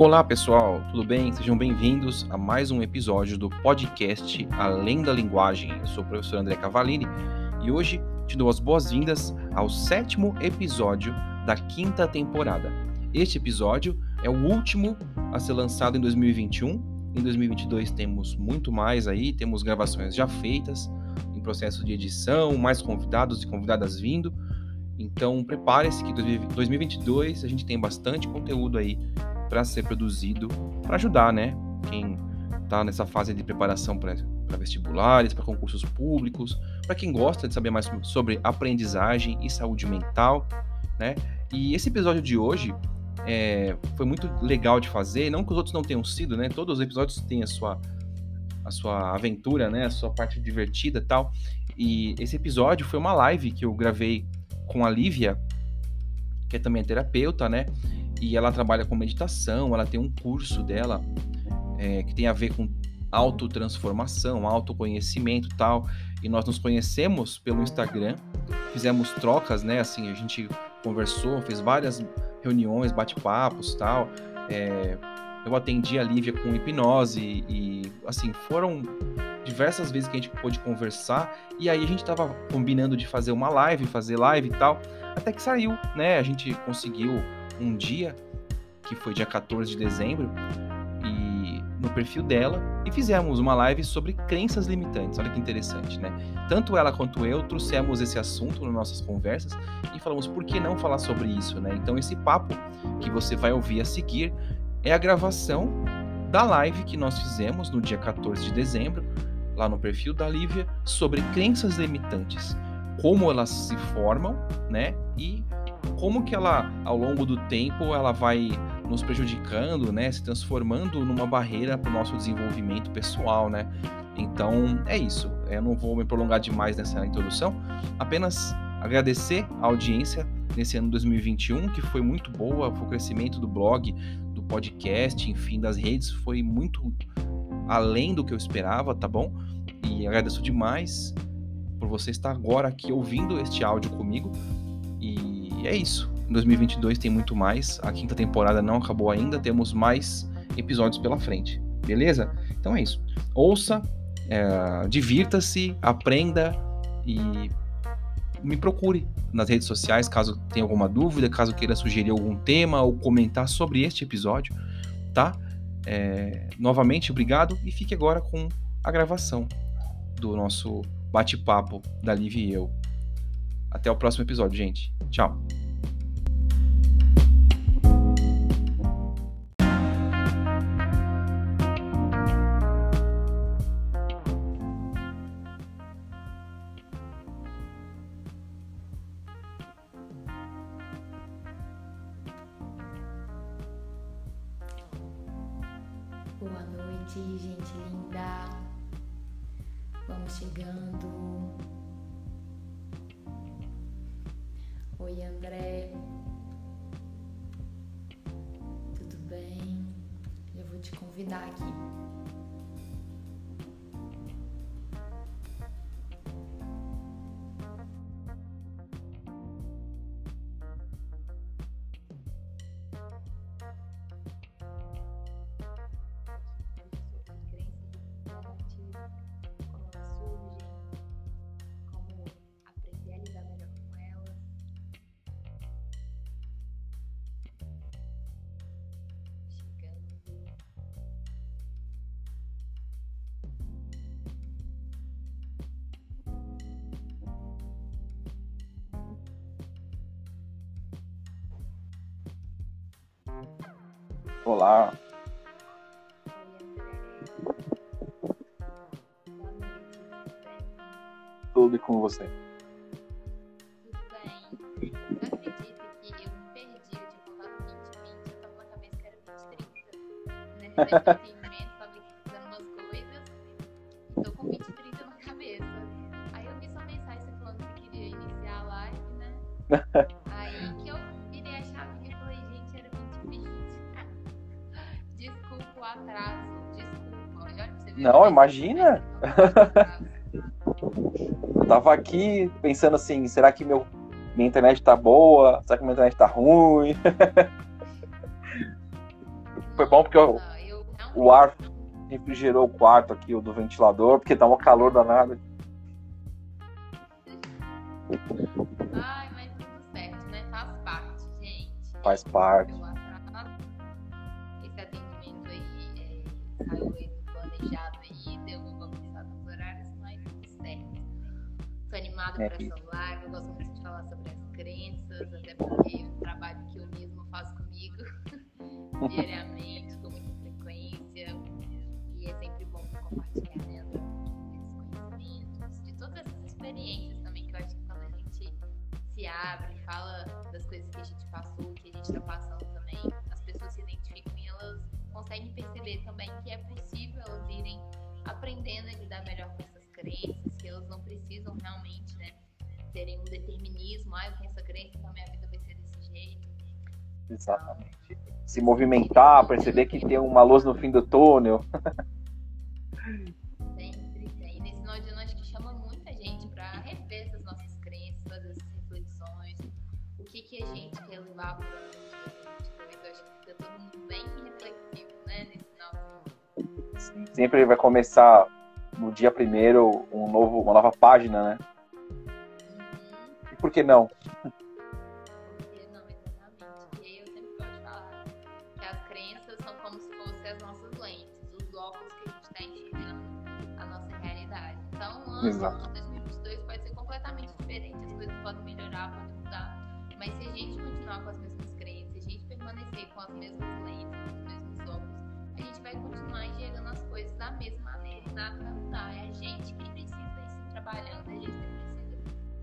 Olá pessoal, tudo bem? Sejam bem-vindos a mais um episódio do podcast Além da Linguagem. Eu sou o professor André Cavalini e hoje te dou as boas-vindas ao sétimo episódio da quinta temporada. Este episódio é o último a ser lançado em 2021. Em 2022 temos muito mais aí, temos gravações já feitas, em processo de edição, mais convidados e convidadas vindo. Então prepare-se que 2022 a gente tem bastante conteúdo aí para ser produzido, para ajudar, né? Quem está nessa fase de preparação para vestibulares, para concursos públicos, para quem gosta de saber mais sobre aprendizagem e saúde mental, né? E esse episódio de hoje é, foi muito legal de fazer, não que os outros não tenham sido, né? Todos os episódios têm a sua a sua aventura, né? A sua parte divertida, tal. E esse episódio foi uma live que eu gravei com a Lívia, que é também terapeuta, né? E ela trabalha com meditação, ela tem um curso dela é, que tem a ver com autotransformação, autoconhecimento tal. E nós nos conhecemos pelo Instagram, fizemos trocas, né? Assim, a gente conversou, fez várias reuniões, bate-papos tal. É, eu atendi a Lívia com hipnose e, assim, foram diversas vezes que a gente pôde conversar. E aí a gente tava combinando de fazer uma live, fazer live e tal. Até que saiu, né? A gente conseguiu um dia, que foi dia 14 de dezembro, e no perfil dela, e fizemos uma live sobre crenças limitantes. Olha que interessante, né? Tanto ela quanto eu trouxemos esse assunto nas nossas conversas e falamos por que não falar sobre isso, né? Então esse papo que você vai ouvir a seguir é a gravação da live que nós fizemos no dia 14 de dezembro, lá no perfil da Lívia, sobre crenças limitantes, como elas se formam, né? E como que ela, ao longo do tempo, ela vai nos prejudicando, né, se transformando numa barreira para o nosso desenvolvimento pessoal, né? Então é isso. Eu não vou me prolongar demais nessa introdução. Apenas agradecer a audiência nesse ano 2021, que foi muito boa. O crescimento do blog, do podcast, enfim, das redes foi muito além do que eu esperava, tá bom? E agradeço demais por você estar agora aqui ouvindo este áudio comigo. E e é isso. Em 2022 tem muito mais. A quinta temporada não acabou ainda. Temos mais episódios pela frente. Beleza? Então é isso. Ouça, é, divirta-se, aprenda e me procure nas redes sociais caso tenha alguma dúvida, caso queira sugerir algum tema ou comentar sobre este episódio, tá? É, novamente, obrigado e fique agora com a gravação do nosso bate-papo da Liv e eu. Até o próximo episódio, gente. Tchau. Olá. Tudo com você. Tudo bem. Não acredito que eu perdi, tinha colocado 2020, eu cabeça que era 2030. Né? imagina. Eu tava aqui pensando assim, será que meu, minha internet tá boa? Será que minha internet tá ruim? foi bom porque eu, eu o ar refrigerou o quarto aqui, o do ventilador, porque tá um calor danado. Ai, mas tudo certo, né? Faz parte, gente. Faz parte. Um determinismo, ah, eu tenho essa crença, então minha vida vai ser desse jeito. Exatamente. Se movimentar, perceber que tem uma luz no fim do túnel. Sempre tem. Nesse final de ano acho que chama muita gente para rever essas nossas crenças, fazer essas reflexões. O que, que a gente quer levar para o ano de 2022. Acho que fica todo mundo bem reflexivo, né, nesse final de ano. Sempre vai começar no dia primeiro um novo, uma nova página, né? Por que não? Porque não, exatamente. E eu sempre gosto de falar que as crenças são como se fossem as nossas lentes, os óculos que a gente está enxergando a nossa realidade. Então, ano 2022 pode ser completamente diferente, as coisas podem melhorar, podem mudar. Mas se a gente continuar com as mesmas crenças, se a gente permanecer com as mesmas lentes, com os mesmos óculos, a gente vai continuar enxergando as coisas da mesma maneira e nada vai mudar. É a gente que precisa ir se trabalhando, a gente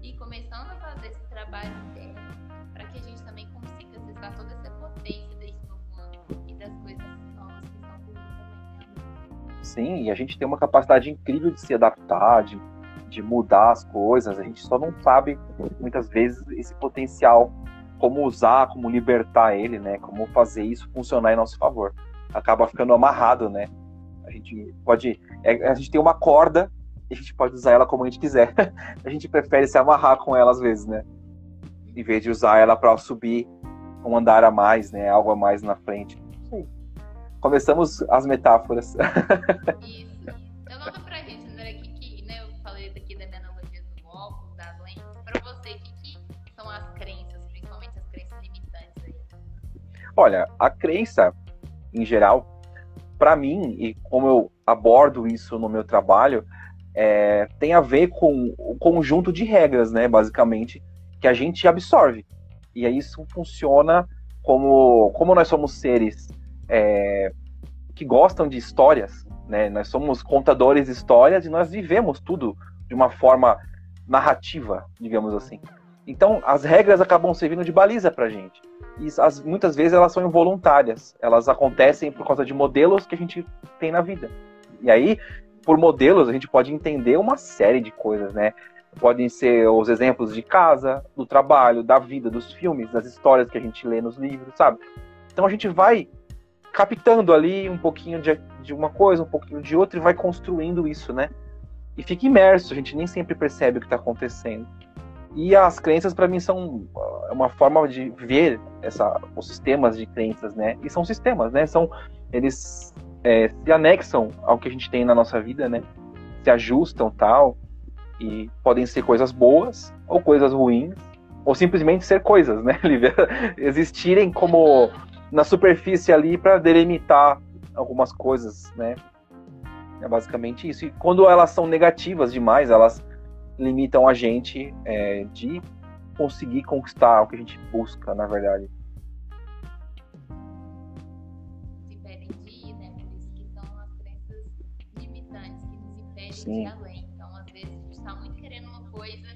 e começando a fazer esse trabalho interno para que a gente também consiga acessar toda essa potência desse novo ano e das coisas novas que estão por também. Né? Sim, e a gente tem uma capacidade incrível de se adaptar, de, de mudar as coisas. A gente só não sabe muitas vezes esse potencial, como usar, como libertar ele, né? Como fazer isso funcionar em nosso favor. Acaba ficando amarrado, né? A gente pode, é, a gente tem uma corda a gente pode usar ela como a gente quiser. a gente prefere se amarrar com ela às vezes, né? Em vez de usar ela para subir um andar a mais, né? Algo a mais na frente. Sim. Começamos as metáforas. Isso. Então conta pra gente, André, que, que né, eu falei aqui da minha analogia do óculos, das lentes. Pra você, o que, que são as crenças, principalmente as crenças limitantes aí? Olha, a crença, em geral, para mim, e como eu abordo isso no meu trabalho, é, tem a ver com o conjunto de regras, né, basicamente, que a gente absorve. E aí isso funciona como, como nós somos seres é, que gostam de histórias, né, nós somos contadores de histórias e nós vivemos tudo de uma forma narrativa, digamos assim. Então, as regras acabam servindo de baliza para a gente. E as, muitas vezes elas são involuntárias. Elas acontecem por causa de modelos que a gente tem na vida. E aí, por modelos, a gente pode entender uma série de coisas, né? Podem ser os exemplos de casa, do trabalho, da vida, dos filmes, das histórias que a gente lê nos livros, sabe? Então a gente vai captando ali um pouquinho de, de uma coisa, um pouquinho de outra e vai construindo isso, né? E fica imerso, a gente nem sempre percebe o que está acontecendo. E as crenças, para mim, são uh, uma forma de ver essa, os sistemas de crenças, né? E são sistemas, né? São, eles é, se anexam ao que a gente tem na nossa vida, né? Se ajustam tal. E podem ser coisas boas ou coisas ruins, ou simplesmente ser coisas, né? Existirem como na superfície ali para delimitar algumas coisas, né? É basicamente isso. E quando elas são negativas demais, elas limitam a gente é, de conseguir conquistar o que a gente busca, na verdade. Então, às vezes, a gente está muito querendo uma coisa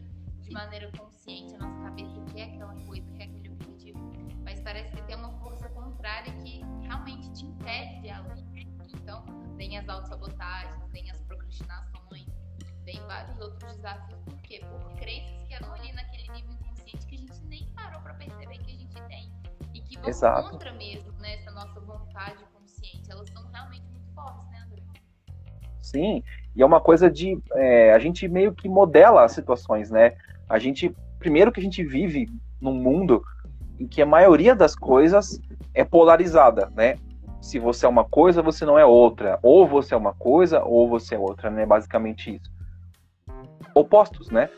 de maneira consciente, a nossa cabeça quer aquela coisa, quer aquele objetivo, mas parece que tem uma força contrária que realmente te impede de ir além. Então, vem as autossabotagens, vem as procrastinações, vem vários outros desafios. Por quê? Por crenças que estão ali naquele nível inconsciente que a gente nem parou para perceber que a gente tem e que vão Exato. contra mesmo né, essa nossa vontade consciente. Elas são realmente muito fortes, né, André? Sim, e é uma coisa de. É, a gente meio que modela as situações, né? A gente. Primeiro que a gente vive num mundo em que a maioria das coisas é polarizada, né? se você é uma coisa, você não é outra. Ou você é uma coisa, ou você é outra, né? Basicamente isso. Opostos, né?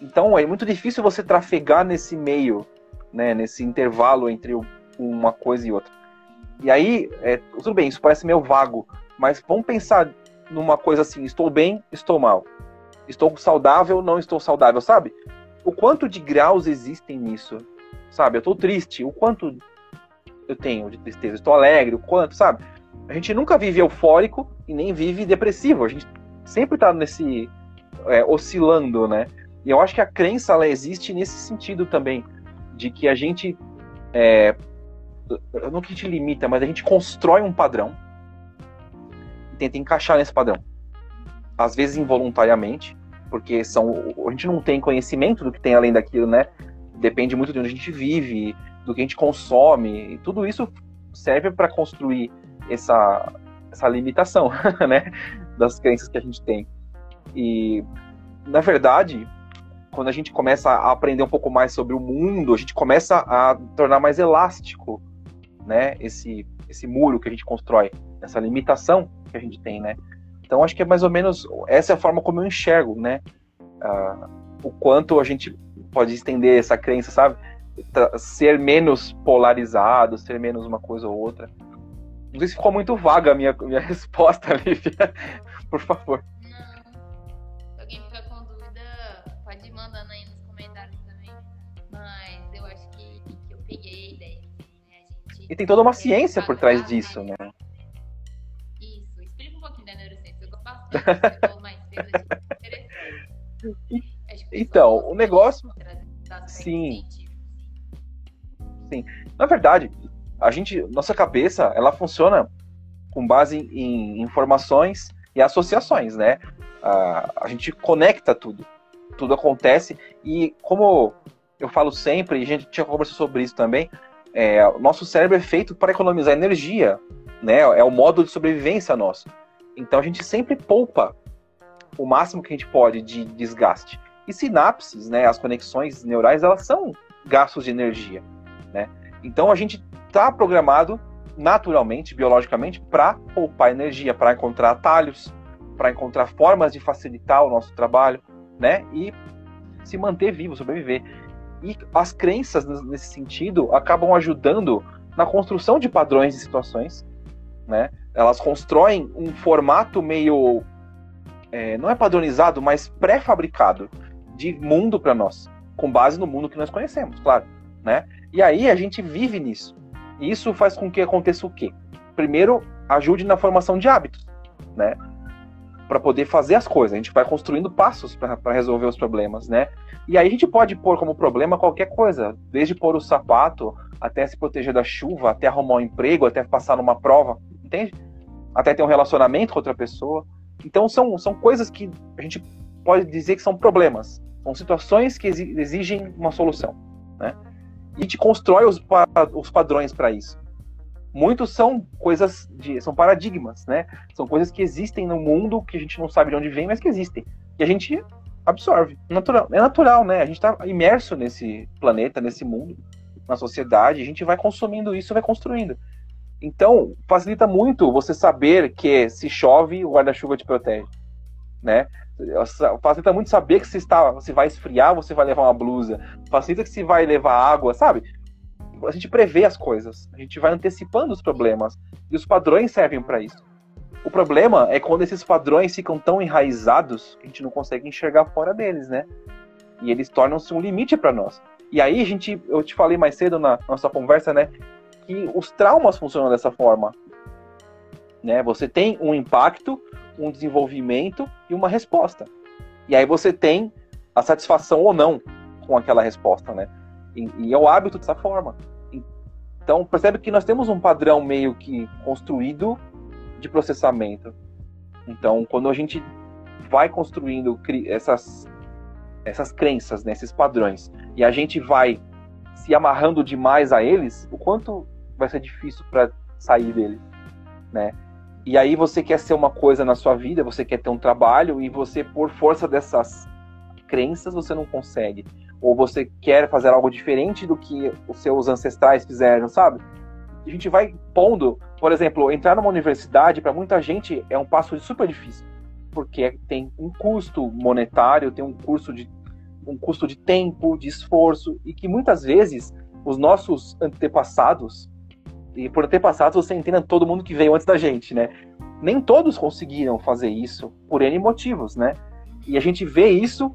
Então é muito difícil você trafegar nesse meio, né? Nesse intervalo entre uma coisa e outra. E aí, é, tudo bem, isso parece meio vago, mas vamos pensar numa coisa assim: estou bem, estou mal. Estou saudável, não estou saudável, sabe? O quanto de graus existem nisso, sabe? Eu estou triste, o quanto eu tenho de tristeza, estou alegre, o quanto, sabe? A gente nunca vive eufórico e nem vive depressivo. A gente sempre está nesse é, oscilando, né? E eu acho que a crença ela existe nesse sentido também, de que a gente é, não que a gente limita, mas a gente constrói um padrão tenta encaixar nesse padrão. Às vezes involuntariamente, porque são a gente não tem conhecimento do que tem além daquilo, né? Depende muito de onde a gente vive, do que a gente consome, e tudo isso serve para construir essa, essa limitação, né, das crenças que a gente tem. E, na verdade, quando a gente começa a aprender um pouco mais sobre o mundo, a gente começa a tornar mais elástico, né, esse, esse muro que a gente constrói, essa limitação que a gente tem, né. Então, acho que é mais ou menos essa é a forma como eu enxergo, né, uh, o quanto a gente pode estender essa crença, sabe? ser menos polarizado, ser menos uma coisa ou outra. Não sei se ficou muito vaga a minha, minha resposta, Lívia. Por favor. Não. Se alguém ficar com dúvida, pode ir mandando aí nos comentários também. Mas eu acho que, que eu peguei a ideia. Né? A gente e tem toda uma ciência por trás disso, né? Então, o negócio. Sim. Sim. Na verdade, a gente, nossa cabeça, ela funciona com base em informações e associações, né? A, a gente conecta tudo, tudo acontece e como eu falo sempre, e a gente tinha conversado sobre isso também, é, o nosso cérebro é feito para economizar energia, né? É o modo de sobrevivência nosso. Então a gente sempre poupa o máximo que a gente pode de desgaste. E sinapses, né, as conexões neurais, elas são gastos de energia. Né? Então a gente está programado naturalmente, biologicamente, para poupar energia, para encontrar atalhos, para encontrar formas de facilitar o nosso trabalho, né? E se manter vivo, sobreviver. E as crenças nesse sentido acabam ajudando na construção de padrões de situações, né? Elas constroem um formato meio é, não é padronizado, mas pré-fabricado de mundo para nós, com base no mundo que nós conhecemos, claro, né? E aí a gente vive nisso. E isso faz com que aconteça o quê? Primeiro, ajude na formação de hábitos, né? Para poder fazer as coisas. A gente vai construindo passos para resolver os problemas, né? E aí a gente pode pôr como problema qualquer coisa, desde pôr o sapato, até se proteger da chuva, até arrumar um emprego, até passar numa prova, entende? Até ter um relacionamento com outra pessoa. Então são, são coisas que a gente pode dizer que são problemas. São situações que exigem uma solução, né? e te constrói os, os padrões para isso. Muitos são coisas de, são paradigmas, né? São coisas que existem no mundo que a gente não sabe de onde vem, mas que existem. E a gente absorve. Natural, é natural, né? A gente está imerso nesse planeta, nesse mundo, na sociedade, a gente vai consumindo isso, vai construindo. Então, facilita muito você saber que se chove, o guarda-chuva te protege, né? Facilita muito saber que se, está, se vai esfriar, você vai levar uma blusa. Facilita que se vai levar água, sabe? A gente prevê as coisas. A gente vai antecipando os problemas. E os padrões servem para isso. O problema é quando esses padrões ficam tão enraizados que a gente não consegue enxergar fora deles, né? E eles tornam-se um limite para nós. E aí a gente, eu te falei mais cedo na nossa conversa, né, que os traumas funcionam dessa forma. Né? Você tem um impacto um desenvolvimento e uma resposta. E aí você tem a satisfação ou não com aquela resposta, né? E, e é o hábito dessa forma. Então, percebe que nós temos um padrão meio que construído de processamento. Então, quando a gente vai construindo essas, essas crenças, né, esses padrões, e a gente vai se amarrando demais a eles, o quanto vai ser difícil para sair deles, né? E aí você quer ser uma coisa na sua vida, você quer ter um trabalho e você, por força dessas crenças, você não consegue. Ou você quer fazer algo diferente do que os seus ancestrais fizeram, sabe? a gente vai pondo, por exemplo, entrar numa universidade para muita gente é um passo super difícil, porque tem um custo monetário, tem um custo de um custo de tempo, de esforço e que muitas vezes os nossos antepassados e por antepassados você entenda todo mundo que veio antes da gente, né? Nem todos conseguiram fazer isso por N motivos, né? E a gente vê isso,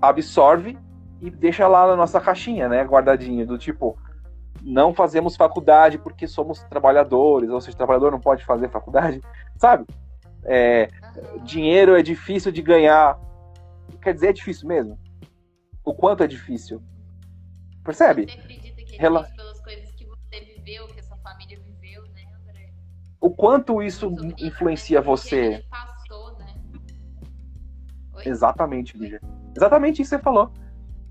absorve e deixa lá na nossa caixinha, né? Guardadinho, do tipo, não fazemos faculdade porque somos trabalhadores, ou seja, trabalhador não pode fazer faculdade, sabe? É, dinheiro é difícil de ganhar. Quer dizer, é difícil mesmo? O quanto é difícil? Percebe? Você acredita que é Rela... pelas coisas que você viveu, O quanto isso influencia você? Passou, né? Exatamente, Lígia. Exatamente isso que você falou.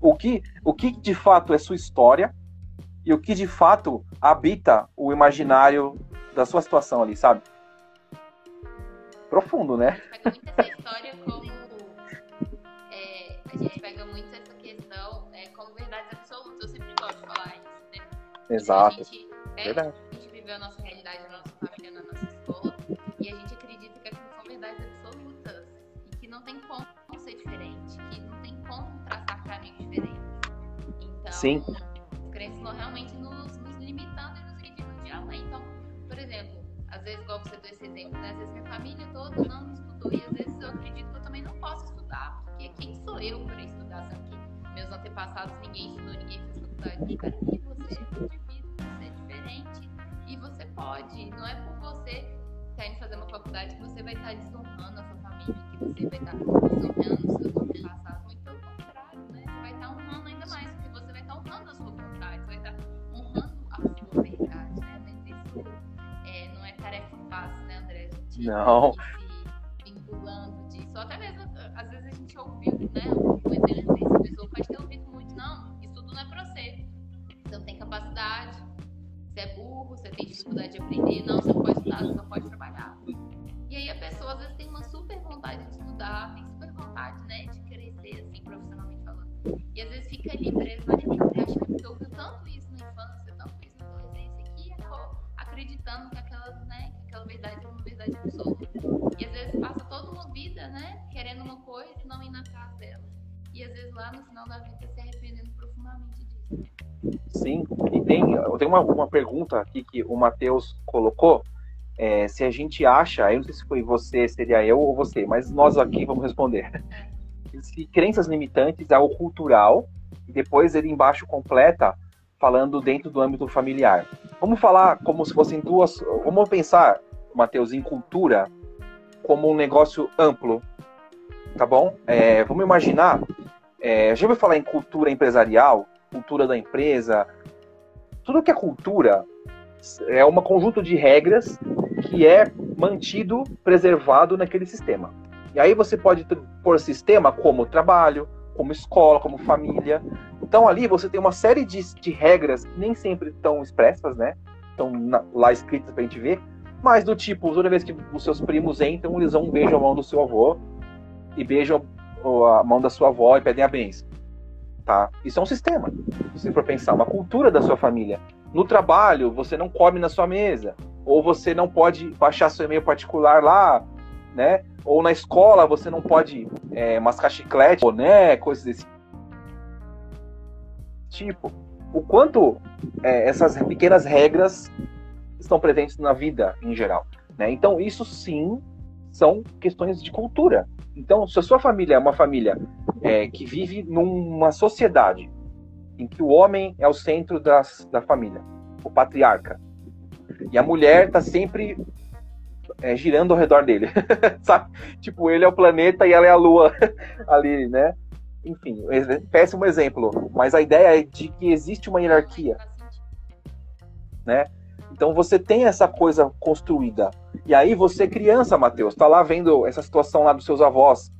O que, o que de fato é sua história e o que de fato habita o imaginário da sua situação ali, sabe? Profundo, né? A gente pega muito essa história como. É, a gente pega muito essa questão é, como verdade absoluta. Eu sempre gosto de falar isso, né? Exato. A gente, é, verdade. Então, Sim crenças não realmente nos, nos limitando e nos pedindo de além. Então, por exemplo, às vezes, igual você deu esse exemplo, né? Às vezes minha família toda não estudou e às vezes eu acredito que eu também não posso estudar, porque quem sou eu para estudar? Sabe que meus antepassados, ninguém estudou, ninguém fez faculdade. E você é indivíduo, você é diferente e você pode. Não é por você estar indo fazer uma faculdade que você vai estar desonrando a sua família, que você vai estar desonrando os seus antepassados. Muito honrando a sua vai estar honrando a sua verdade, né? Mas isso é, não é tarefa fácil, né, André? A gente não. se vinculando disso. Até mesmo, às vezes a gente ouviu, né? O exemplo dessa pessoa pode ter ouvido muito, não, isso tudo não é pra você. Você não tem capacidade, você é burro, você tem dificuldade de aprender, não, você não pode estudar, você não pode trabalhar. E aí a pessoa às vezes tem uma super vontade de estudar, tem super vontade, né, de crescer, assim, profissionalmente falando. E às vezes fica ali preso na E às vezes passa toda uma vida, né, querendo uma coisa e não indo atrás dela. E às vezes lá no final da vida se arrependendo profundamente disso. Sim, e tem, eu tenho uma, uma pergunta aqui que o Matheus colocou. É, se a gente acha, eu não sei se foi você, seria eu ou você, mas nós aqui vamos responder. É se crenças limitantes é o cultural, e depois ele embaixo completa falando dentro do âmbito familiar. Vamos falar como se fossem duas. Vamos pensar, Matheus, em cultura como um negócio amplo, tá bom? É, vamos imaginar. É, já ouviu falar em cultura empresarial, cultura da empresa? Tudo que é cultura é um conjunto de regras que é mantido, preservado naquele sistema. E aí você pode pôr sistema como trabalho, como escola, como família. Então ali você tem uma série de, de regras nem sempre estão expressas, né? Estão lá escritas pra gente ver. Mas do tipo, toda vez que os seus primos entram, eles vão beijam a mão do seu avô e beijam a mão da sua avó e pedem a bênção. Tá? Isso é um sistema. Se for pensar, uma cultura da sua família. No trabalho, você não come na sua mesa. Ou você não pode baixar seu e-mail particular lá, né? Ou na escola você não pode é, mascar chiclete, boné, coisas desse tipo. O quanto é, essas pequenas regras estão presentes na vida em geral. Né? Então, isso sim são questões de cultura. Então, se a sua família é uma família é, que vive numa sociedade em que o homem é o centro das, da família, o patriarca, e a mulher está sempre é, girando ao redor dele, sabe? Tipo, ele é o planeta e ela é a lua ali, né? Enfim, péssimo exemplo, mas a ideia é de que existe uma hierarquia, né? Então você tem essa coisa construída. E aí você, criança, Matheus, tá lá vendo essa situação lá dos seus avós,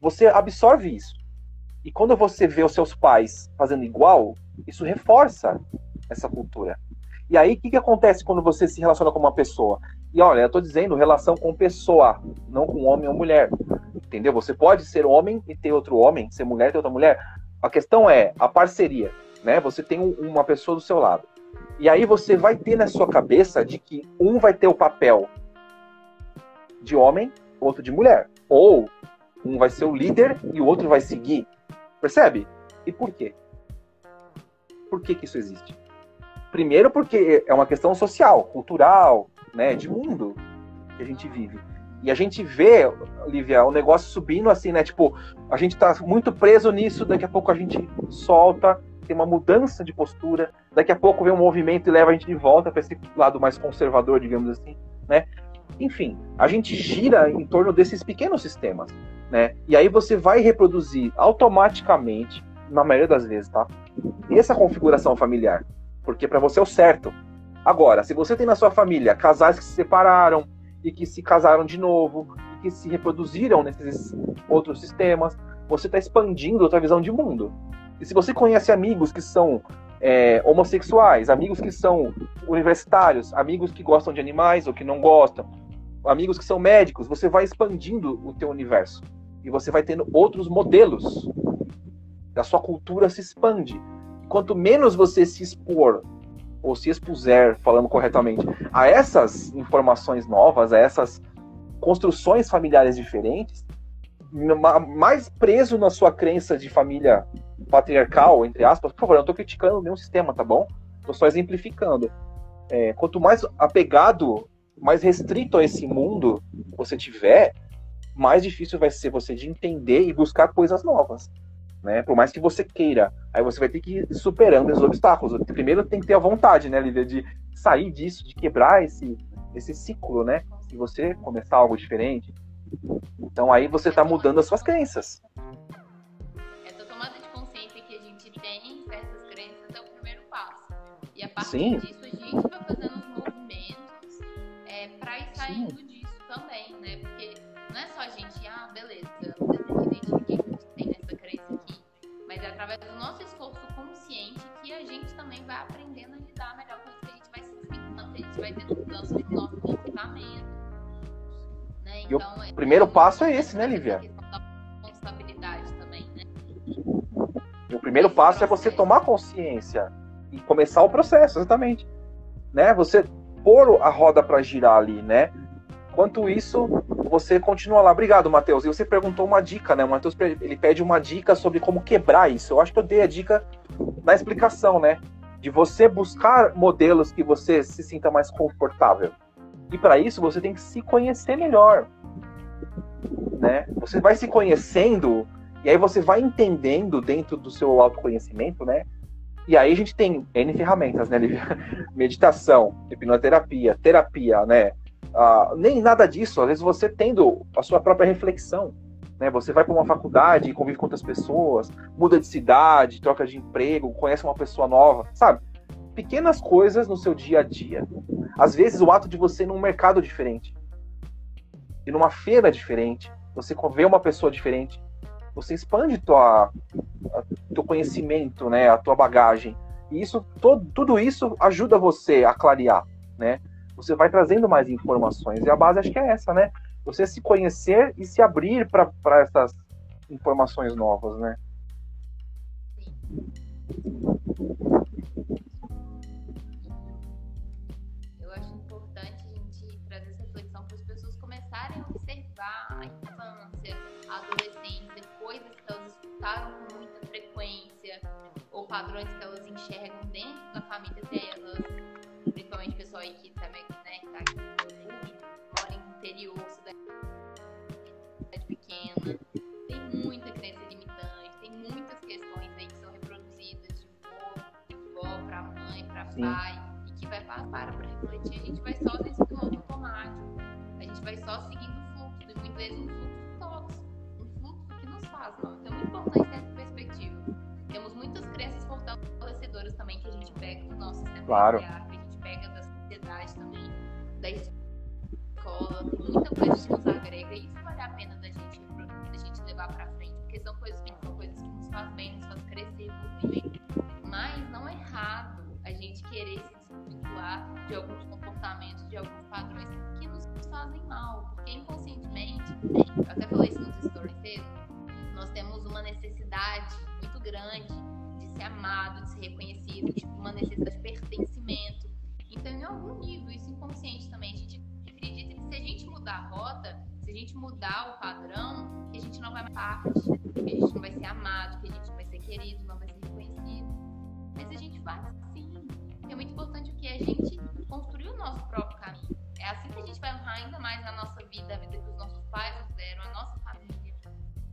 você absorve isso. E quando você vê os seus pais fazendo igual, isso reforça essa cultura. E aí, o que, que acontece quando você se relaciona com uma pessoa? E olha, eu estou dizendo relação com pessoa, não com homem ou mulher. Entendeu? Você pode ser homem e ter outro homem, ser mulher e ter outra mulher. A questão é a parceria, né? Você tem uma pessoa do seu lado. E aí você vai ter na sua cabeça de que um vai ter o papel de homem, outro de mulher. Ou um vai ser o líder e o outro vai seguir. Percebe? E por quê? Por que, que isso existe? Primeiro porque é uma questão social, cultural, né, de mundo que a gente vive. E a gente vê, Lívia, o negócio subindo assim, né? Tipo, a gente tá muito preso nisso, daqui a pouco a gente solta, tem uma mudança de postura, daqui a pouco vem um movimento e leva a gente de volta para esse lado mais conservador, digamos assim, né? Enfim, a gente gira em torno desses pequenos sistemas, né? E aí você vai reproduzir automaticamente, na maioria das vezes, tá? Essa configuração familiar, porque para você é o certo. Agora, se você tem na sua família casais que se separaram, e que se casaram de novo, e que se reproduziram nesses outros sistemas. Você está expandindo a sua visão de mundo. E se você conhece amigos que são é, homossexuais, amigos que são universitários, amigos que gostam de animais ou que não gostam, amigos que são médicos, você vai expandindo o teu universo e você vai tendo outros modelos. A sua cultura se expande. Quanto menos você se expor ou se expuser, falando corretamente, a essas informações novas, a essas construções familiares diferentes, mais preso na sua crença de família patriarcal, entre aspas, por favor, eu não estou criticando nenhum sistema, tá bom? Estou só exemplificando. É, quanto mais apegado, mais restrito a esse mundo você tiver, mais difícil vai ser você de entender e buscar coisas novas né? Por mais que você queira, aí você vai ter que ir superando esses obstáculos. Primeiro tem que ter a vontade, né, Lívia, de sair disso, de quebrar esse, esse ciclo, né? E você começar algo diferente. Então aí você está mudando as suas crenças. Essa tomada de consciência que a gente tem certas crenças é o primeiro passo. E a partir Sim. disso a gente primeiro passo é esse, né, Lívia? Responsabilidade também, né? O primeiro passo é você tomar consciência e começar o processo, exatamente. Né? Você pôr a roda para girar ali, né? Enquanto isso, você continua lá. Obrigado, Matheus. E você perguntou uma dica, né? O Matheus ele pede uma dica sobre como quebrar isso. Eu acho que eu dei a dica na explicação, né? De você buscar modelos que você se sinta mais confortável. E para isso você tem que se conhecer melhor, né? Você vai se conhecendo e aí você vai entendendo dentro do seu autoconhecimento, né? E aí a gente tem N ferramentas, né? Meditação, hipnoterapia, terapia, né? Ah, nem nada disso. Às vezes você tendo a sua própria reflexão, né? Você vai para uma faculdade, convive com outras pessoas, muda de cidade, troca de emprego, conhece uma pessoa nova, sabe? Pequenas coisas no seu dia a dia. Às vezes o ato de você ir num mercado diferente, e numa feira diferente, você vê uma pessoa diferente, você expande tua, a- teu conhecimento, né, a tua bagagem. E isso, todo, tudo isso ajuda você a clarear, né? Você vai trazendo mais informações. E a base acho que é essa, né? Você se conhecer e se abrir para essas informações novas, né? Eu padrões que elas enxergam dentro da família delas, principalmente o pessoal aí que também, né, que tá aqui mora em interior, cidade pequena, tem muita crença limitante, tem muitas questões aí que são reproduzidas de vó para mãe, para pai, e que vai para pra refletir, a gente vai só nesse piloto automático, a gente vai só seguindo o fluxo, e muitas vezes um fluxo tóxico, um fluxo que nos faz mal. Do nosso sistema Claro. familiar, que a gente pega da sociedade também, da escola, muita coisa que nos agrega e isso vale a pena da gente, da gente levar pra frente, porque são coisas que são coisas que nos fazem bem, nos fazem crescer. Mas não é errado a gente querer se desvirtuar de alguns comportamentos, de alguns padrões que nos fazem mal, porque inconscientemente, eu até falei isso nos stories cedo, nós temos uma necessidade muito grande de ser amado, de ser reconhecido, de uma necessidade mudar o padrão, que a gente não vai mais parte, que a gente não vai ser amado, que a gente não vai ser querido, não vai ser reconhecido. Mas a gente vai sim. É muito importante o que a gente construir o nosso próprio caminho. É assim que a gente vai honrar ainda mais a nossa vida, a vida que os nossos pais nos deram, a nossa família.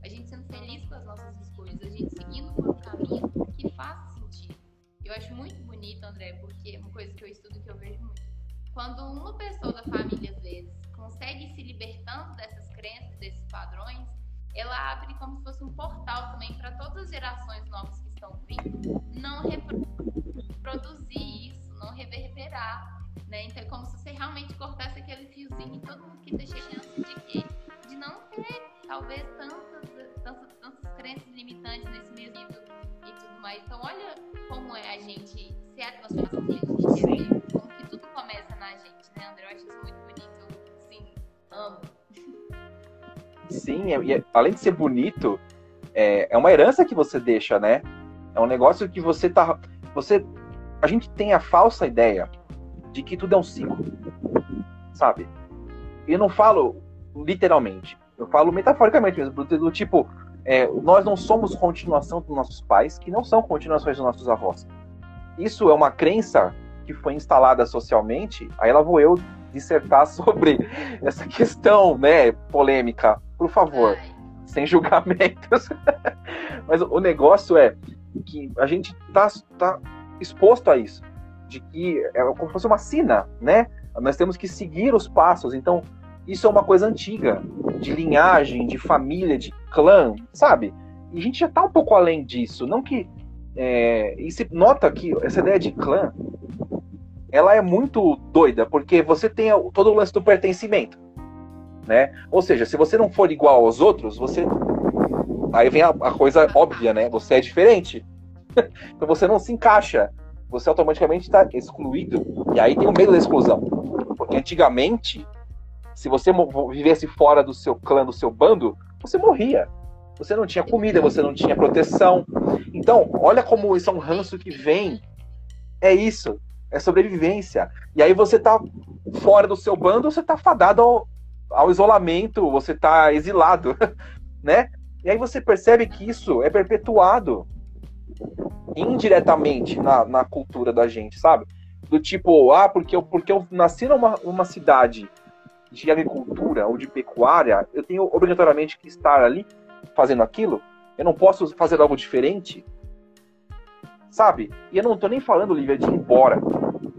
A gente sendo feliz com as nossas escolhas, a gente seguindo por um caminho que faça sentido. Eu acho muito bonito, André, porque é uma coisa que eu estudo que eu vejo muito. Quando uma pessoa da família, às vezes, consegue se libertando dessas crenças, desses padrões, ela abre como se fosse um portal também para todas as gerações novas que estão vindo não reproduzir isso, não reverberar. Né? Então é como se você realmente cortasse aquele fiozinho e todo mundo que deixa chance de quê? De não ter, talvez, tantas, tantas, tantas crenças limitantes nesse meio e tudo mais. Então olha como é a gente ser a transformação que a gente quer ver, como que tudo começa na gente, né, André? Eu acho isso muito bonito, amo. Sim, e além de ser bonito, é, é uma herança que você deixa, né? É um negócio que você tá. Você. A gente tem a falsa ideia de que tudo é um ciclo. Sabe? E não falo literalmente. Eu falo metaforicamente mesmo. Do, tipo, é, nós não somos continuação dos nossos pais, que não são continuações dos nossos avós. Isso é uma crença que foi instalada socialmente. Aí lá vou eu dissertar sobre essa questão, né, polêmica. Por favor, sem julgamentos. Mas o negócio é que a gente tá, tá exposto a isso. De que é como se fosse uma sina, né? Nós temos que seguir os passos. Então, isso é uma coisa antiga, de linhagem, de família, de clã, sabe? E a gente já tá um pouco além disso. Não que. É, e se nota que essa ideia de clã ela é muito doida, porque você tem todo o lance do pertencimento. Né? Ou seja, se você não for igual aos outros, você Aí vem a, a coisa óbvia, né? Você é diferente. então você não se encaixa. Você automaticamente está excluído. E aí tem o medo da exclusão. Porque antigamente, se você vivesse fora do seu clã, do seu bando, você morria. Você não tinha comida, você não tinha proteção. Então, olha como isso é um ranço que vem. É isso. É sobrevivência. E aí você tá fora do seu bando, você tá fadado ao, ao isolamento, você tá exilado, né? E aí você percebe que isso é perpetuado indiretamente na, na cultura da gente, sabe? Do tipo, ah, porque eu, porque eu nasci numa, numa cidade de agricultura ou de pecuária, eu tenho obrigatoriamente que estar ali fazendo aquilo. Eu não posso fazer algo diferente, sabe? E eu não tô nem falando, Lívia, de ir embora,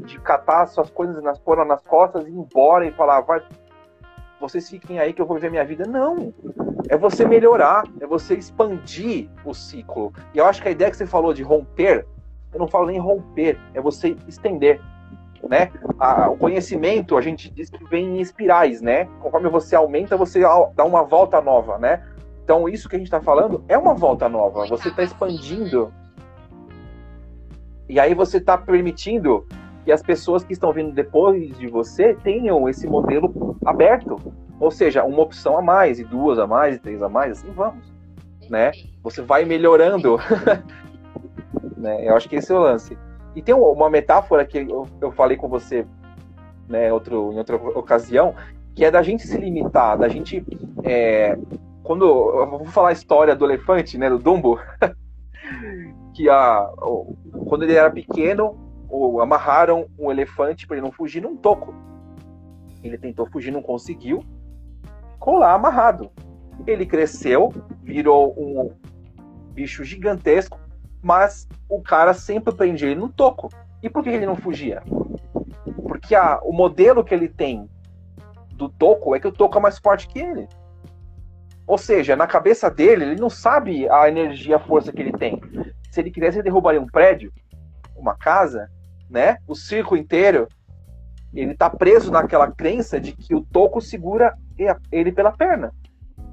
de catar suas coisas nas pôr nas costas e ir embora e falar, vai, vocês fiquem aí que eu vou viver minha vida. Não. É você melhorar, é você expandir o ciclo. E eu acho que a ideia que você falou de romper, eu não falo nem romper, é você estender. Né? A, o conhecimento, a gente diz que vem em espirais, né? Conforme você aumenta, você dá uma volta nova, né? Então, isso que a gente está falando é uma volta nova. Você está expandindo. E aí você está permitindo que as pessoas que estão vindo depois de você tenham esse modelo aberto. Ou seja, uma opção a mais, e duas a mais, e três a mais, assim vamos. Né? Você vai melhorando. né? Eu acho que esse é o lance. E tem uma metáfora que eu, eu falei com você né, outro, em outra ocasião, que é da gente se limitar, da gente. É, quando eu vou falar a história do elefante, né, do Dumbo, que a, quando ele era pequeno, ou amarraram um elefante para ele não fugir num toco. Ele tentou fugir, não conseguiu, ficou lá amarrado. Ele cresceu, virou um bicho gigantesco, mas o cara sempre prendia ele no toco. E por que ele não fugia? Porque a, o modelo que ele tem do toco é que o toco é mais forte que ele. Ou seja, na cabeça dele, ele não sabe a energia, a força que ele tem. Se ele quisesse, ele derrubaria um prédio, uma casa, né? O circo inteiro, ele tá preso naquela crença de que o toco segura ele pela perna.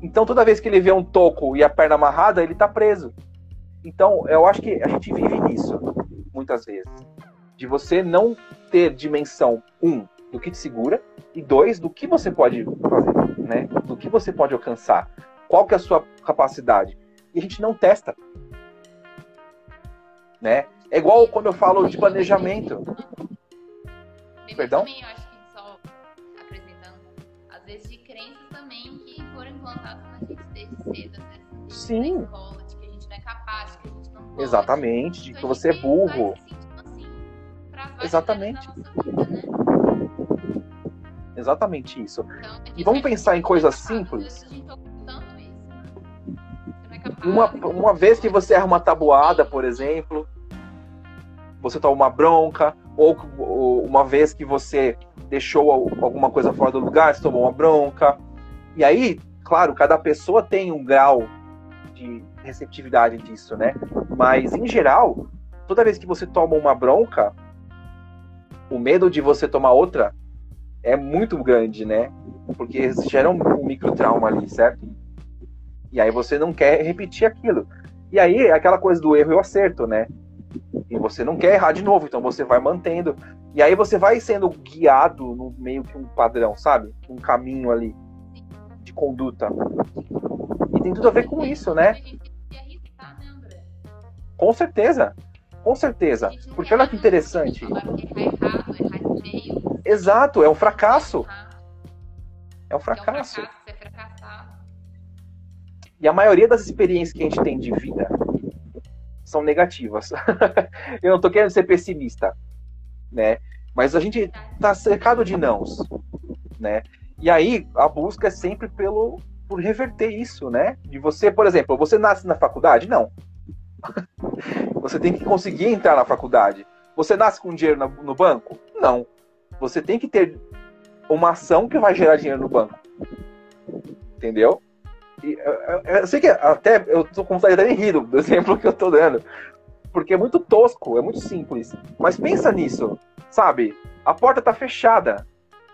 Então toda vez que ele vê um toco e a perna amarrada, ele tá preso. Então eu acho que a gente vive nisso muitas vezes, de você não ter dimensão um do que te segura e dois do que você pode fazer, né? Do que você pode alcançar. Qual que é a sua capacidade? E a gente não testa, né? É igual quando eu falo de planejamento. Perdão? Também, eu acho que só acrescentando, às vezes de crenças também que enquanto passado na gente desde cedo, às vezes, na Sim. escola, de que a gente não é capaz, de que a gente não pode. Exatamente, de Então, que a você é burro. assim Exatamente. vida, né? Exatamente isso. Então, E vamos pensar em coisas simples. Tá é Uma, uma vez que você erra uma tabuada, por exemplo, você toma uma bronca, ou, ou uma vez que você deixou al- alguma coisa fora do lugar, você tomou uma bronca. E aí, claro, cada pessoa tem um grau de receptividade disso, né? Mas, em geral, toda vez que você toma uma bronca, o medo de você tomar outra é muito grande, né? Porque gera um, um microtrauma ali, certo? E aí você não quer repetir aquilo. E aí aquela coisa do erro e o acerto, né? E você não quer errar de novo, então você vai mantendo. E aí você vai sendo guiado no meio que um padrão, sabe? Um caminho ali de conduta. E tem tudo a ver com isso, né? Com certeza. Com certeza. Porque olha que interessante. Exato, é um fracasso. É um fracasso. É um é. E a maioria das experiências que a gente tem de vida são negativas. Eu não tô querendo ser pessimista, né? Mas a gente tá cercado de nãos, né? E aí a busca é sempre pelo por reverter isso, né? De você, por exemplo, você nasce na faculdade? Não. Você tem que conseguir entrar na faculdade. Você nasce com dinheiro no, no banco? Não. Você tem que ter uma ação que vai gerar dinheiro no banco. Entendeu? Eu, eu- sei que até eu tô com vontade de rir do exemplo que eu tô dando. Porque é muito tosco, é muito simples. Mas pensa nisso, sabe? A porta tá fechada.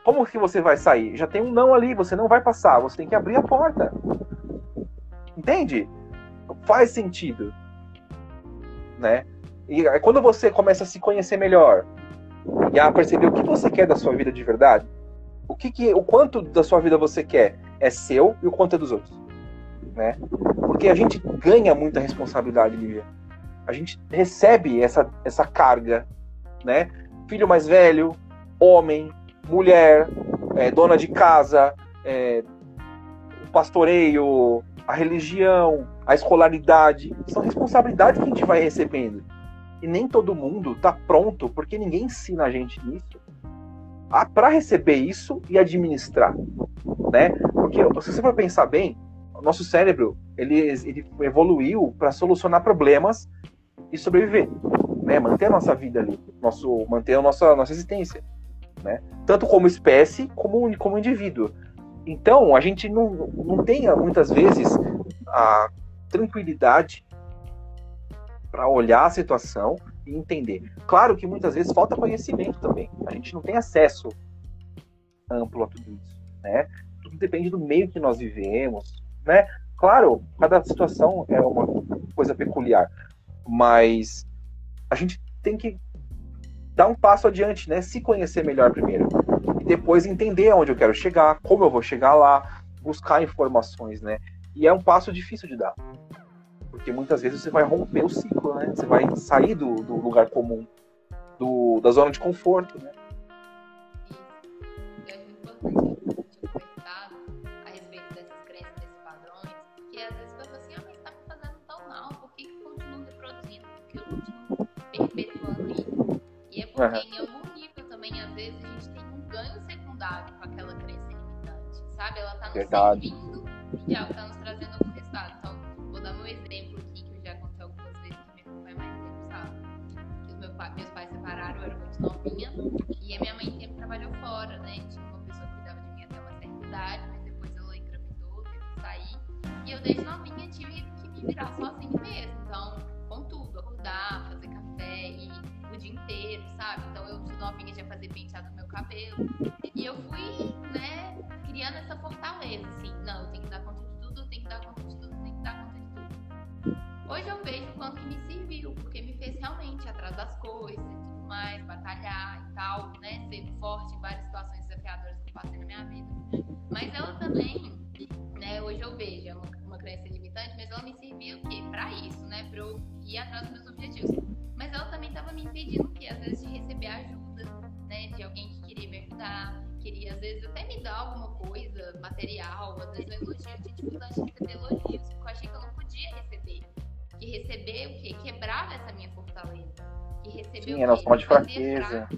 Como que você vai sair? Já tem um não ali, você não vai passar, você tem que abrir a porta. Entende? Faz sentido. Né? E quando você começa a se conhecer melhor e a perceber o que você quer da sua vida de verdade, o que, que o quanto da sua vida você quer é seu e o quanto é dos outros, né? Porque a gente ganha muita responsabilidade, Lívia. A gente recebe essa, essa carga, né? Filho mais velho, homem, mulher, é, dona de casa, é, o pastoreio, a religião, a escolaridade, são responsabilidades que a gente vai recebendo. E nem todo mundo tá pronto, porque ninguém ensina a gente isso, para receber isso e administrar, né? Porque se você for pensar bem, o nosso cérebro ele, ele evoluiu para solucionar problemas e sobreviver, né? Manter a nossa vida ali, nosso, manter a nossa, nossa existência, né? Tanto como espécie como como indivíduo. Então a gente não, não tem muitas vezes a tranquilidade para olhar a situação e entender. Claro que muitas vezes falta conhecimento também. A gente não tem acesso amplo a tudo isso, né? Tudo depende do meio que nós vivemos, né? Claro, cada situação é uma coisa peculiar, mas a gente tem que dar um passo adiante, né? Se conhecer melhor primeiro e depois entender aonde eu quero chegar, como eu vou chegar lá, buscar informações, né? E é um passo difícil de dar. Porque muitas vezes você vai romper o ciclo, né? Você vai sair do, do lugar comum, do, da zona de conforto, né? É importante continuo perpetuando isso? E é porque Aham. em algum nível também, às vezes, a gente tem um ganho secundário com aquela crença limitante, sabe? Ela tá nos Verdade. servindo de algo, tá nos Fraqueza.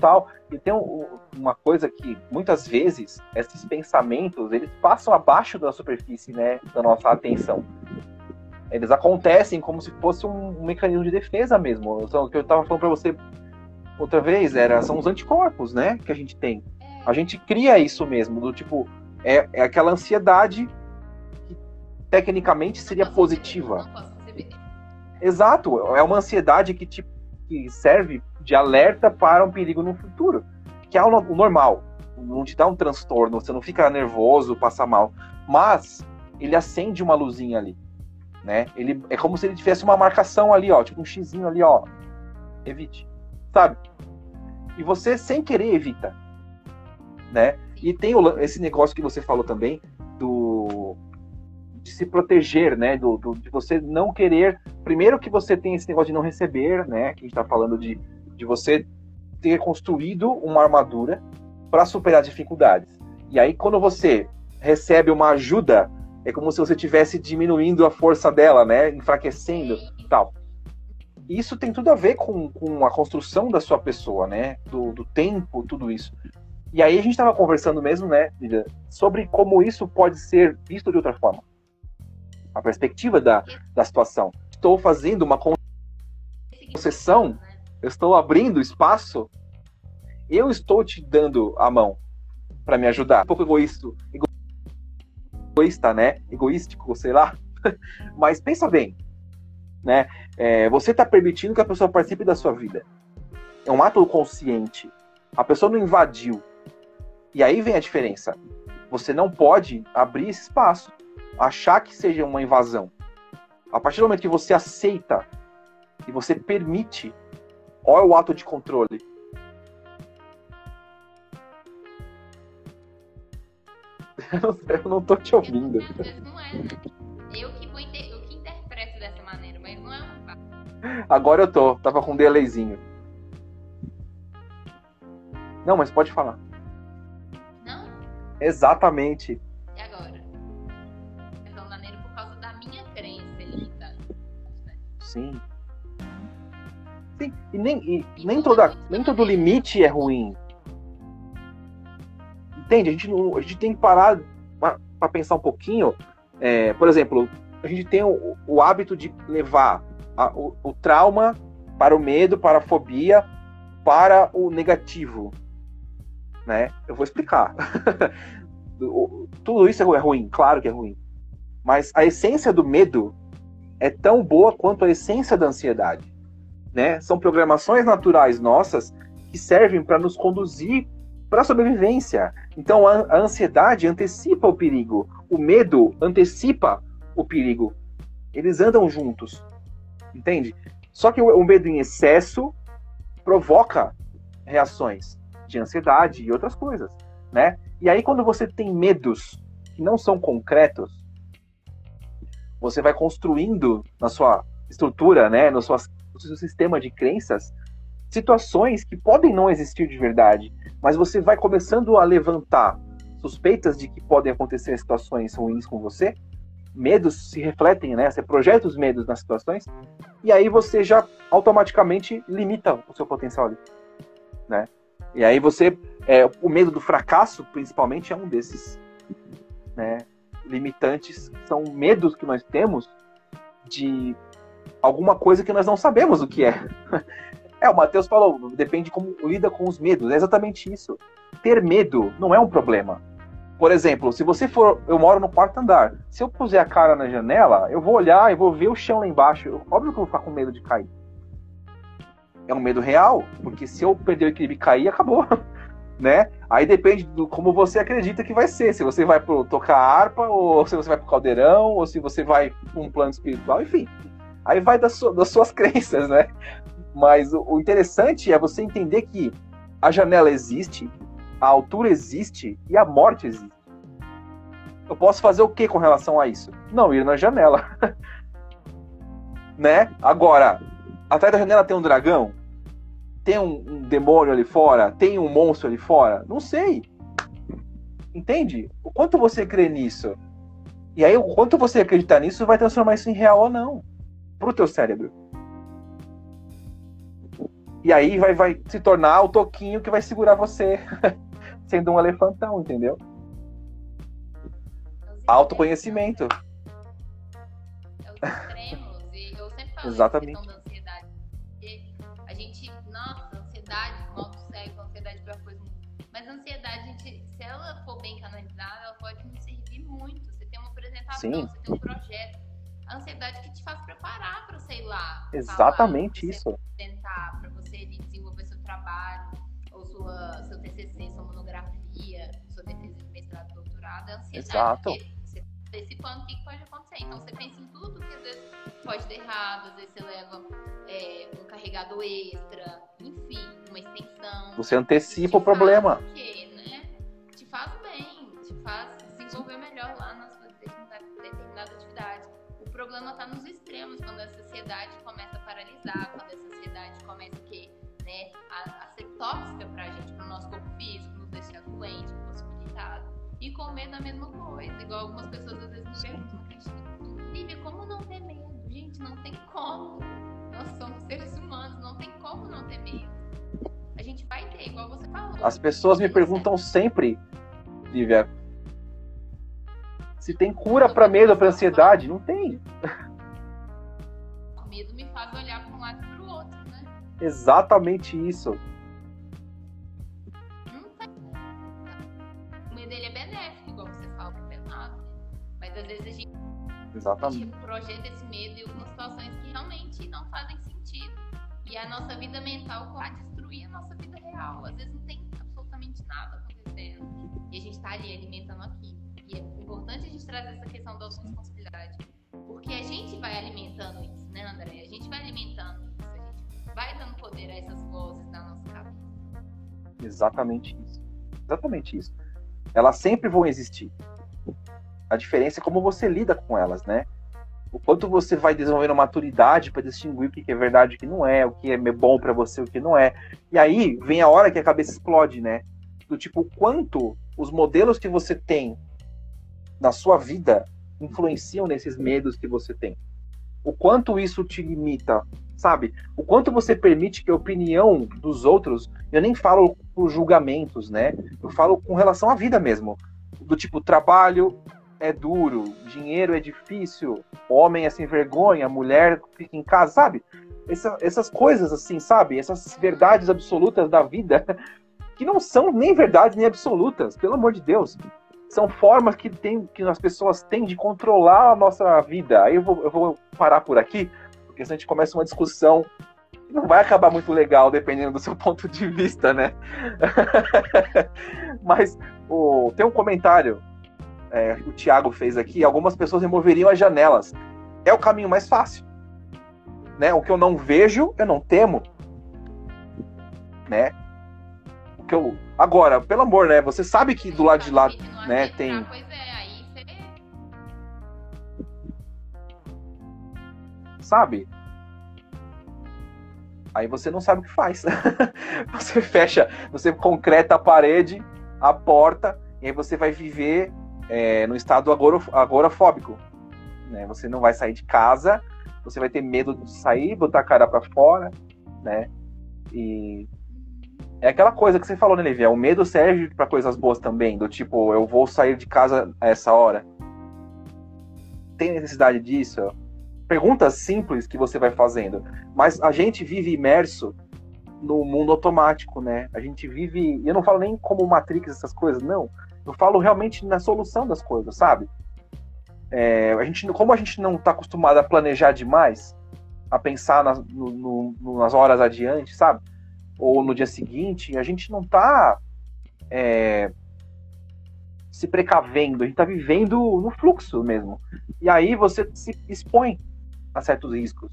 Total. E tem um- uma coisa que muitas vezes esses pensamentos eles passam abaixo da superfície, né, da nossa atenção. Eles acontecem como se fosse um, um mecanismo de defesa mesmo. São- O que eu estava falando para você outra vez era são os anticorpos, né, que a gente tem. A gente cria isso mesmo, do tipo é, é aquela ansiedade que tecnicamente seria positiva. Exato, é uma ansiedade que, te, que serve de alerta para um perigo no futuro, que é o no- o normal. Não te dá um transtorno, você não fica nervoso, passa mal, mas ele acende uma luzinha ali, né? Ele é como se ele tivesse uma marcação ali, ó, tipo um xizinho ali, ó. Evite, sabe? E você sem querer evita, né? E tem o esse negócio que você falou também do de se proteger, né? Do, do- de você não querer. Primeiro que você tem esse negócio de não receber, né? Que a gente tá falando de, de você ter construído uma armadura para superar dificuldades. E aí, quando você recebe uma ajuda, é como se você estivesse diminuindo a força dela, né? Enfraquecendo tal. Isso tem tudo a ver com, com a construção da sua pessoa, né? Do, do tempo, tudo isso. E aí a gente estava conversando mesmo, né, Lívia, sobre como isso pode ser visto de outra forma. A perspectiva da, da situação. Estou fazendo uma concessão? Eu estou abrindo espaço, eu estou te dando a mão para me ajudar. Um pouco egoísta, egoísta, né? Egoístico, sei lá. Mas pensa bem, né? É, você está permitindo que a pessoa participe da sua vida. É um ato consciente. A pessoa não invadiu. E aí vem a diferença. Você não pode abrir esse espaço, achar que seja uma invasão. A partir do momento que você aceita e você permite, olha o ato de controle. Eu não, tô te ouvindo. Vezes não é? Eu que, vou inter... eu que interpreto dessa maneira, mas não é um fato. Agora eu tô, tava com um delayzinho. Não, mas pode falar. Não? Exatamente. E agora? Dessa maneira por causa da minha crença limitante. Sim. E nem, e nem, toda, nem todo limite é ruim. Entende? A gente, não, a gente tem que parar para pensar um pouquinho. É, por exemplo, a gente tem o, o hábito de levar a- o, o trauma para o medo, para a fobia, para o negativo. Né? Eu vou explicar. Tudo isso é ruim, claro que é ruim. Mas a essência do medo é tão boa quanto a essência da ansiedade. Né? São programações naturais nossas que servem para nos conduzir para a sobrevivência. Então a, ansiedade antecipa o perigo, o medo antecipa o perigo. Eles andam juntos, entende? Só que o, medo em excesso provoca reações de ansiedade e outras coisas, né? E aí quando você tem medos que não são concretos, você vai construindo na sua estrutura, né, no, sua, no seu sistema de crenças, situações que podem não existir de verdade, mas você vai começando a levantar suspeitas de que podem acontecer situações ruins com você, medos se refletem, né, você projeta os medos nas situações, e aí você já automaticamente limita o seu potencial ali, né? E aí você, é, o medo do fracasso, principalmente, é um desses, né, limitantes, são medos que nós temos de alguma coisa que nós não sabemos o que é. É, o Matheus falou, depende como lida com os medos. É exatamente isso. Ter medo não é um problema. Por exemplo, se você for. Eu moro no quarto andar. Se eu puser a cara na janela, eu vou olhar e vou ver o chão lá embaixo. Óbvio que eu vou ficar com medo de cair. É um medo real, porque se eu perder o equilíbrio e cair, acabou. né? Aí depende do como você acredita que vai ser. Se você vai pro tocar harpa, ou se você vai pro caldeirão, ou se você vai para um plano espiritual, enfim. Aí vai das, das suas crenças, né? Mas o, o interessante é você entender que a janela existe, a altura existe e a morte existe. Eu posso fazer o que com relação a isso? Não ir na janela. né? Agora, atrás da janela tem um dragão? Tem um, um, demônio ali fora? Tem um monstro ali fora? Não sei. Entende? O quanto você crê nisso? E aí, o quanto você acreditar nisso vai transformar isso em real ou não. Pro teu cérebro. E aí vai, vai se tornar o toquinho que vai segurar você sendo um elefantão, entendeu? Autoconhecimento. É os extremos. E eu sempre falo Exatamente. da ansiedade. A gente, nossa, ansiedade, modo cego, ansiedade para coisa. Mas a ansiedade, gente, se ela for bem canalizada, ela pode nos servir muito. Você tem uma apresentação, Sim. você tem um projeto. A ansiedade que faz preparar para, sei lá. Exatamente falar, isso. Tentar, para você desenvolver seu trabalho, ou sua, seu TCC, sua monografia, sua defesa de mestrado, doutorado. É a ansiedade. Exato. Porque você tá antecipando o que pode acontecer. Então você pensa em tudo que às vezes pode ter errado, às vezes você leva é, um carregador extra, enfim, uma extensão. Você antecipa Te o problema. Quê, né? Te faz bem, te faz desenvolver melhor lá na sua determinada, atividade. O problema está extremos, quando a sociedade começa a paralisar, quando a sociedade começa a, quê? Né, a, a ser tóxica pra gente, pro nosso corpo físico, nos deixar doente, impossibilitado. E com medo a mesma coisa, igual algumas pessoas às vezes me perguntam, Lívia, como não ter medo? Gente, não tem como. Nós somos seres humanos, não tem como não ter medo. A gente vai ter, igual você falou. As pessoas me perguntam sempre, Lívia, se tem cura para medo, para ansiedade. Não tem. Exatamente isso. O medo ele é benéfico, igual você fala, é. Mas às vezes a gente Exatamente. tipo, projeta esse medo em algumas situações que realmente não fazem sentido. E a nossa vida mental vai destruir a nossa vida real. Às vezes não tem absolutamente nada acontecendo. E a gente está ali alimentando aquilo. E é importante a gente trazer essa questão da responsabilidade. Porque a gente vai alimentando isso, né, André? A gente vai alimentando. A gente vai dando poder a essas vozes na nossa cabeça. Exatamente isso. Exatamente isso. Elas sempre vão existir. A diferença é como você lida com elas, né? O quanto você vai desenvolvendo maturidade para distinguir o que é verdade e o que não é, o que é bom para você e o que não é. E aí vem a hora que a cabeça explode, né? Do tipo, o quanto os modelos que você tem na sua vida influenciam nesses medos que você tem. O quanto isso te limita, sabe? O quanto você permite que a opinião dos outros, eu nem falo por julgamentos, né? Eu falo com relação à vida mesmo. Do tipo, trabalho é duro, dinheiro é difícil, homem é sem vergonha, mulher fica em casa, sabe? Essa, essas coisas assim, sabe? Essas verdades absolutas da vida, que não são nem verdades nem absolutas, pelo amor de Deus. São formas que, tem, que as pessoas têm de controlar a nossa vida. Aí eu vou, eu vou parar por aqui, porque senão a gente começa uma discussão que não vai acabar muito legal, dependendo do seu ponto de vista, né? Mas o, tem um comentário é, que o Thiago fez aqui, algumas pessoas removeriam as janelas. É o caminho mais fácil. Né? O que eu não vejo, eu não temo. Né? O que eu... Agora, pelo amor, né? Você sabe que do lado de lá, né, tem. Sabe? Aí você não sabe o que faz. você fecha, você concreta a parede, a porta, e aí você vai viver é, no estado agorof agorafóbico. Né? Você não vai sair de casa, você vai ter medo de sair, botar a cara para fora, né? E é aquela coisa que você falou, né, Lívia? O medo serve para coisas boas também, do tipo, eu vou sair de casa a essa hora. Tem necessidade disso? Perguntas simples que você vai fazendo. Mas a gente vive imerso no mundo automático, né? A gente vive. Eu não falo nem como Matrix, essas coisas, não. Eu falo realmente na solução das coisas, sabe? É, a gente, como a gente não está acostumado a planejar demais, a pensar nas, no, no, nas horas adiante, sabe? Ou no dia seguinte, a gente não está é, se precavendo, a gente está vivendo no fluxo mesmo. E aí você se expõe a certos riscos,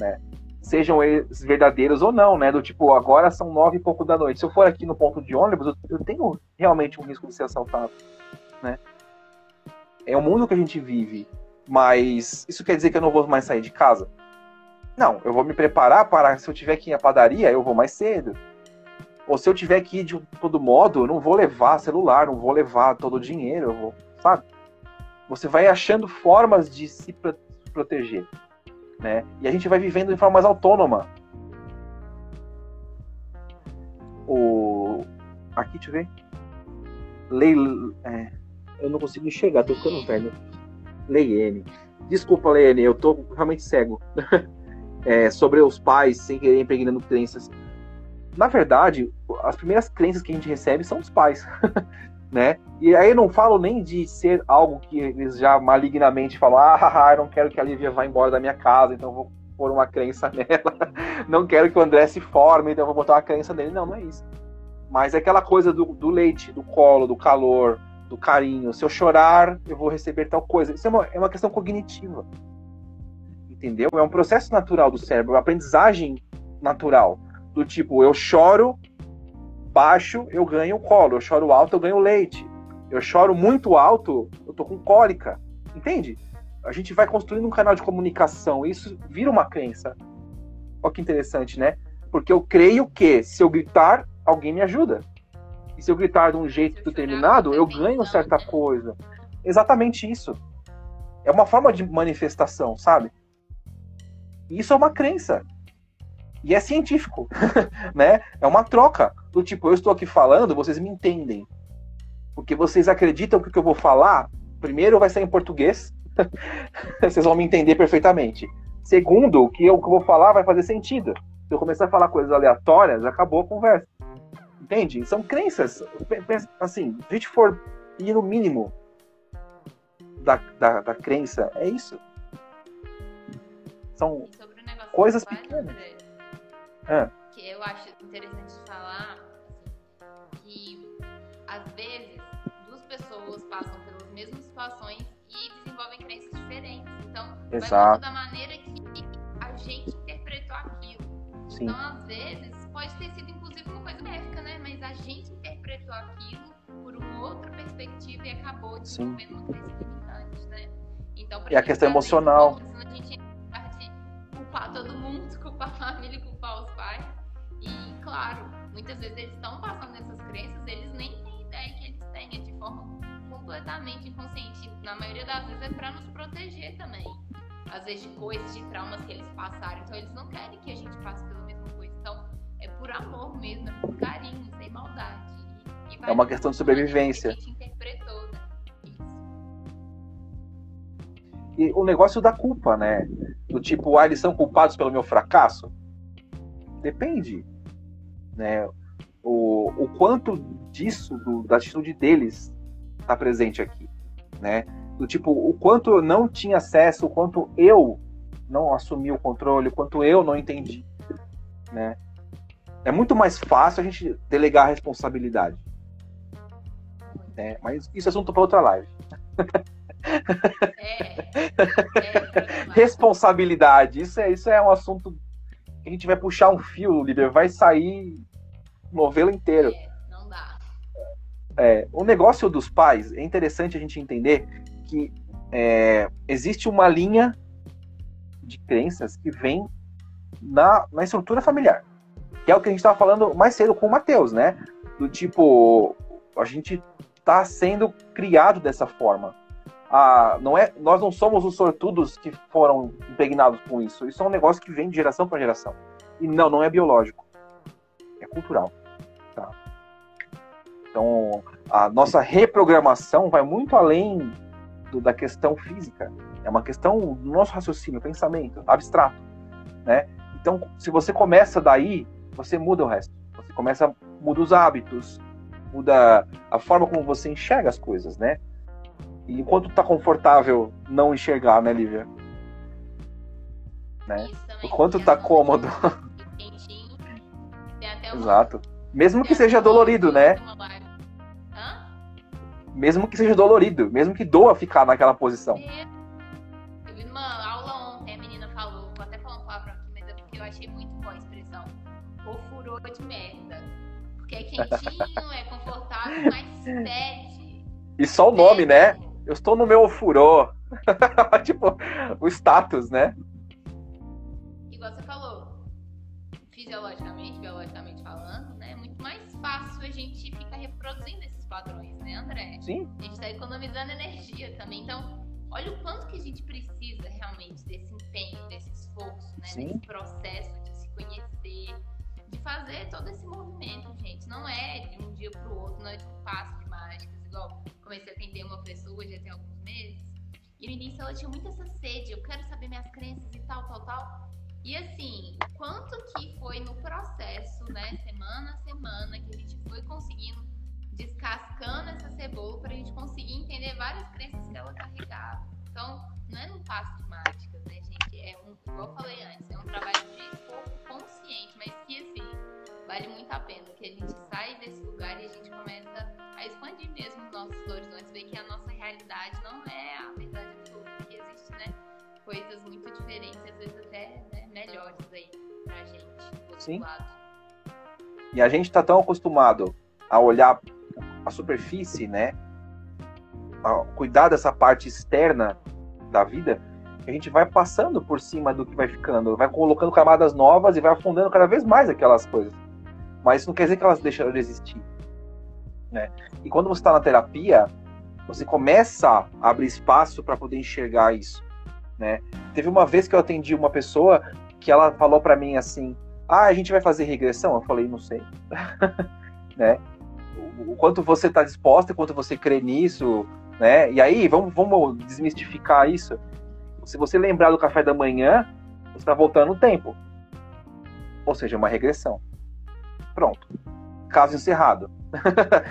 né? Sejam eles verdadeiros ou não, né? Do tipo, agora são nove e pouco da noite. Se eu for aqui no ponto de ônibus, eu tenho realmente um risco de ser assaltado, né? É o mundo que a gente vive, mas isso quer dizer que eu não vou mais sair de casa? Não, eu vou me preparar para, se eu tiver que ir à padaria, eu vou mais cedo. Ou se eu tiver que ir de todo modo, eu não vou levar celular, não vou levar todo o dinheiro, eu vou, sabe? Você vai achando formas de se proteger, né? E a gente vai vivendo de forma mais autônoma. O aqui, deixa eu ver. Lei, é, eu não consigo enxergar, tô ficando velho. Leiene. Desculpa, Leiene, eu tô realmente cego. é, sobre os pais sem querer impregnando crenças. Na verdade, as primeiras crenças que a gente recebe são dos pais, né? E aí não falo nem de ser algo que eles já malignamente falam, ah, não quero que a Lívia vá embora da minha casa, então vou pôr uma crença nela. não quero que o André se forme, então vou botar uma crença nele. Não, não é isso. Mas é aquela coisa do, do leite, do colo, do calor, do carinho. Se eu chorar, eu vou receber tal coisa. Isso é uma, é uma questão cognitiva entendeu? É um processo natural do cérebro, uma aprendizagem natural. Do tipo, eu choro baixo, eu ganho colo. Eu choro alto, eu ganho leite. Eu choro muito alto, eu tô com cólica. Entende? A gente vai construindo um canal de comunicação. Isso vira uma crença. Olha que interessante, né? Porque eu creio que se eu gritar, alguém me ajuda. E se eu gritar de um jeito determinado, eu ganho certa coisa. Exatamente isso. É uma forma de manifestação, sabe? Isso é uma crença. E é científico, né? É uma troca. Do tipo, eu estou aqui falando, vocês me entendem. Porque vocês acreditam que o que eu vou falar, primeiro vai ser em português, vocês vão me entender perfeitamente. Segundo, que eu, o que eu vou falar vai fazer sentido. Se eu começar a falar coisas aleatórias, acabou a conversa. Entende? São crenças. Assim, se a gente for ir no mínimo da, da, da crença, é isso. São coisas pequenas. É. Que eu acho interessante falar às vezes duas pessoas passam pelas mesmas situações e desenvolvem crenças diferentes. Então, Exato. vai da maneira que a gente interpretou aquilo. Sim. Então, às vezes, pode ter sido inclusive uma coisa benéfica, né? Mas a gente interpretou aquilo por uma outra perspectiva e acabou desenvolvendo uma crença limitante, né? Então, e a questão emocional. a gente culpar todo mundo, culpar a família, culpar os pais. E, claro, muitas vezes eles estão passando essas crenças, eles nem de forma completamente inconsciente. Na maioria das vezes é para nos proteger também. Às vezes de coisas, de traumas que eles passaram. Então eles não querem que a gente passe pela mesma coisa. Então é por amor mesmo, é por carinho, sem maldade. E, e é uma questão de sobrevivência. Que a gente interpretou, né? E o negócio da culpa, né? Do tipo, ah, eles são culpados pelo meu fracasso? Depende. Né? O, o quanto disso, do, da atitude deles, está presente aqui. Né? Do tipo, o quanto eu não tinha acesso, o quanto eu não assumi o controle, o quanto eu não entendi. Né? É muito mais fácil a gente delegar a responsabilidade. Né? Mas isso é assunto para outra live. É, é, Responsabilidade. Isso é, isso é um assunto que a gente vai puxar um fio, líder, vai sair novela inteiro. É, não dá. É, o negócio dos pais é interessante a gente entender que é, existe uma linha de crenças que vem na, na estrutura familiar. Que é o que a gente estava falando mais cedo com o Matheus, né? Do tipo, a gente está sendo criado dessa forma a, não é, nós não somos os sortudos que foram impregnados com isso. Isso é um negócio que vem de geração para geração. E não, não é biológico. É cultural. Então, a nossa reprogramação vai muito além do, da questão física. É uma questão do nosso raciocínio, pensamento, abstrato. Né? Então, se você começa daí, você muda o resto. Você começa, muda os hábitos, muda a forma como você enxerga as coisas, né? E enquanto tá confortável não enxergar, né, Lívia? Né? Enquanto tá cômodo. Quentinho, Exato. Mesmo que seja dolorido, né? Mesmo que seja dolorido, mesmo que doa ficar naquela posição. Eu vi numa aula ontem, a menina falou, vou até falar um palavra aqui, mas é porque eu achei muito boa a expressão. O furor de merda. Porque é quentinho, é confortável, mas sede. E só o nome, né? Eu estou no meu furor. tipo, o status, né? Igual você falou, fisiologicamente, biologicamente falando, né? É muito mais fácil a gente ficar reproduzindo esses padrões, né, André? Sim. A gente está economizando energia também. Então, olha o quanto que a gente precisa realmente desse empenho, desse esforço, né? Sim. Desse processo de se conhecer, de fazer todo esse movimento, gente. Não é de um dia para o outro, não é de um passo de mágicas. Igual comecei a atender uma pessoa já tem alguns meses. E no início ela tinha muito essa sede, eu quero saber minhas crenças e tal, tal, tal. E assim, quanto que foi no processo, né, semana a semana, que a gente foi conseguindo descascando essa cebola para a gente conseguir entender várias crenças que ela carregava. Então, não é num passo de mágicas, né, gente? É um, igual eu falei antes, é um trabalho de esforço consciente, mas que assim, vale muito a pena, que a gente sai desse lugar e a gente começa a expandir mesmo os nossos horizontes, ver que a nossa realidade não é a verdade absoluta, que existe, né? Coisas muito diferentes, às vezes até né, melhores aí pra gente, do outro Sim. lado. E a gente está tão acostumado a olhar a superfície, né? Cuidar dessa parte externa da vida, a gente vai passando por cima do que vai ficando, vai colocando camadas novas e vai afundando cada vez mais aquelas coisas. Mas isso não quer dizer que elas deixaram de existir, né? E quando você está na terapia, você começa a abrir espaço para poder enxergar isso, né? Teve uma vez que eu atendi uma pessoa que ela falou para mim assim: "Ah, a gente vai fazer regressão?" Eu falei: "Não sei." né? O, o quanto você está disposta, o quanto você crê nisso, né? E aí, vamos, vamos desmistificar isso. Se você lembrar do café da manhã, você está voltando no tempo. Ou seja, uma regressão. Pronto. Caso encerrado.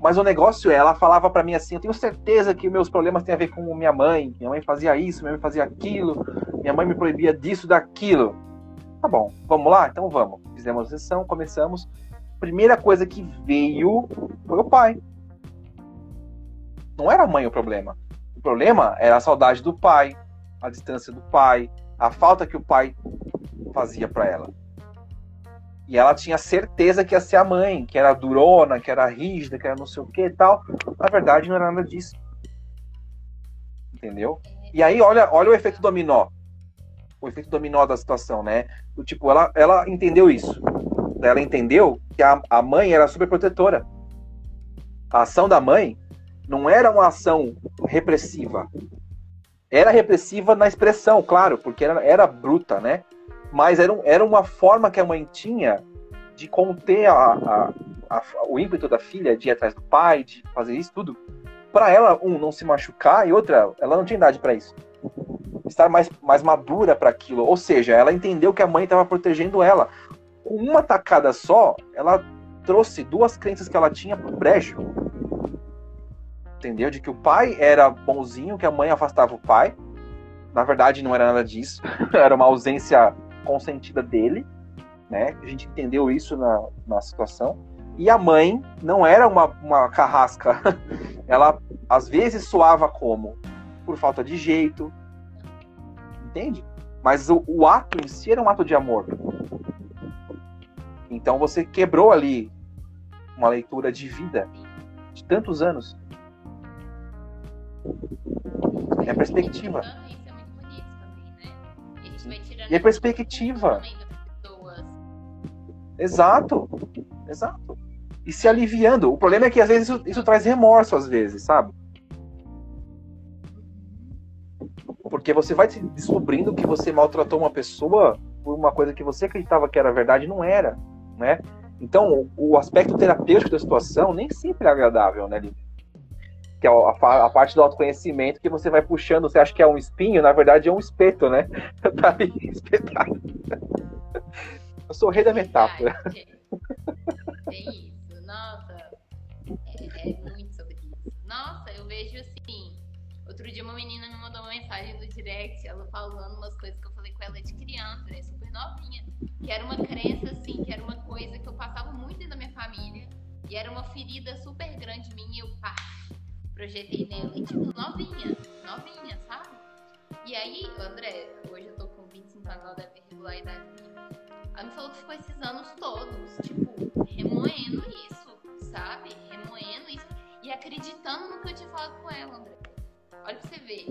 Mas o negócio é, ela falava para mim assim, eu tenho certeza que meus problemas têm a ver com minha mãe. Minha mãe fazia isso, minha mãe fazia aquilo, minha mãe me proibia disso, daquilo. Tá bom, vamos lá? Então vamos. Fizemos a sessão, começamos. Primeira coisa que veio foi o pai. Não era a mãe o problema. O problema era a saudade do pai, a distância do pai, a falta que o pai fazia para ela. E ela tinha certeza que ia ser a mãe, que era durona, que era rígida, que era não sei o que e tal. Na verdade, não era nada disso. Entendeu? E aí, olha, olha o efeito dominó. O efeito dominó da situação, né? Tipo, ela, ela entendeu isso. Ela entendeu que a, a mãe era super protetora. A ação da mãe não era uma ação repressiva. Era repressiva na expressão, claro, porque era, era bruta, né? Mas era, era uma forma que a mãe tinha de conter a, a- a- o ímpeto da filha de ir atrás do pai, de fazer isso tudo. Para ela, um, não se machucar, e outra, ela não tinha idade para isso. Estar mais, mais madura para aquilo. Ou seja, ela entendeu que a mãe estava protegendo ela. Com uma tacada só, ela trouxe duas crenças que ela tinha pro brejo. Entendeu? De que o pai era bonzinho, que a mãe afastava o pai. Na verdade, não era nada disso. era uma ausência consentida dele, né? A gente entendeu isso na, na situação. E a mãe não era uma, uma carrasca. Ela, às vezes, soava como? Por falta de jeito. Entende? Mas o, o ato em si era um ato de amor. Então você quebrou ali uma leitura de vida de tantos anos. É a perspectiva. É né? E a a perspectiva. Exato. Exato. E se aliviando. O problema é que às vezes isso, isso traz remorso, às vezes, sabe? Porque você vai se descobrindo que você maltratou uma pessoa por uma coisa que você acreditava que era verdade e não era, né? Então, o, aspecto terapêutico da situação nem sempre é agradável, né? Que é a, a parte do autoconhecimento que você vai puxando, você acha que é um espinho, na verdade é um espeto, né? tá ali espetado. Eu sou o rei da metáfora. É. Isso. Nossa, é, é muito sobre isso. Nossa, eu vejo. Outro dia uma menina me mandou uma mensagem no direct, ela falando umas coisas que eu falei com ela de criança, né? Super novinha. Que era uma crença, assim, que era uma coisa que eu passava muito dentro da minha família. E era uma ferida super grande minha e eu, pá, projetei nela, e tipo, novinha, novinha, sabe? E aí, André, hoje eu tô com 25 anos, ela deve ter regularidade minha. Ela me falou que ficou esses anos todos, tipo, remoendo isso, sabe? Remoendo isso e acreditando no que eu tinha falado com ela, André. Olha pra você ver.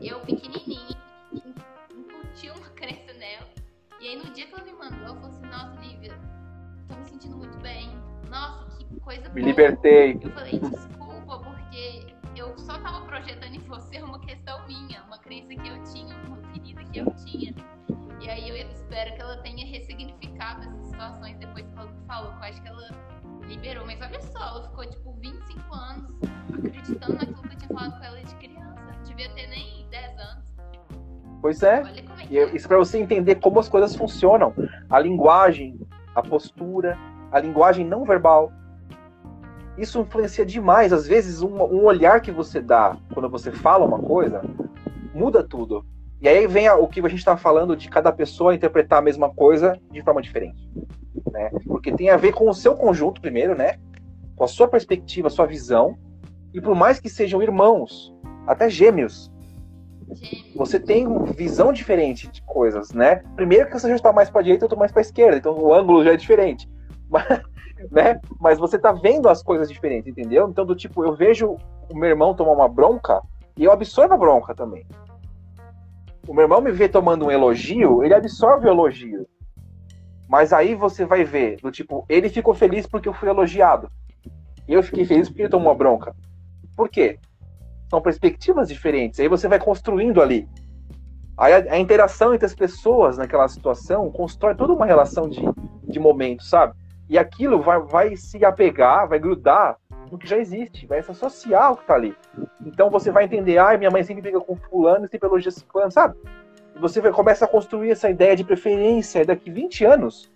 Eu, pequenininha, incuti uma crença nela. E aí, no dia que ela me mandou, ela falou assim: Nossa, Lívia, tô me sentindo muito bem. Nossa, que coisa Me boa. libertei. Eu falei: Desculpa, porque eu só tava projetando em você uma questão minha, uma crença que eu tinha, uma ferida que eu tinha. E aí, eu espero que ela tenha ressignificado essas situações depois que ela me falou. Que eu acho que ela liberou. Mas olha só, ela ficou tipo 25 anos acreditando naquilo que eu tinha falado com ela de Pois é. É é. Isso para você entender como as coisas funcionam. A linguagem, a postura, a linguagem não verbal. Isso influencia demais. Às vezes, um, um olhar que você dá quando você fala uma coisa muda tudo. E aí vem a- o que a gente está falando de cada pessoa interpretar a mesma coisa de forma diferente. Né? Porque tem a ver com o seu conjunto, primeiro, né? Com a sua perspectiva, a sua visão. E por mais que sejam irmãos, até gêmeos, Gêmeo. Você tem uma visão diferente de coisas, né? Primeiro que você já está mais para direita, eu estou mais para esquerda, então o ângulo já é diferente, mas, né? Mas você tá vendo as coisas diferentes, entendeu? Então do tipo, eu vejo o meu irmão tomar uma bronca e eu absorvo a bronca também. O meu irmão me vê tomando um elogio, ele absorve o elogio. Mas aí você vai ver, do tipo, ele ficou feliz porque eu fui elogiado. E eu fiquei feliz porque ele tomou uma bronca. Por quê? São perspectivas diferentes. Aí você vai construindo ali. Aí a, a interação entre as pessoas naquela situação constrói toda uma relação de, de momento, sabe? E aquilo vai, vai se apegar, vai grudar no que já existe, vai se associar ao que tá ali. Então você vai entender, ai, minha mãe sempre briga com fulano sempre elogia fulano, sabe? E você vai, começa a construir essa ideia de preferência. E daqui 20 anos,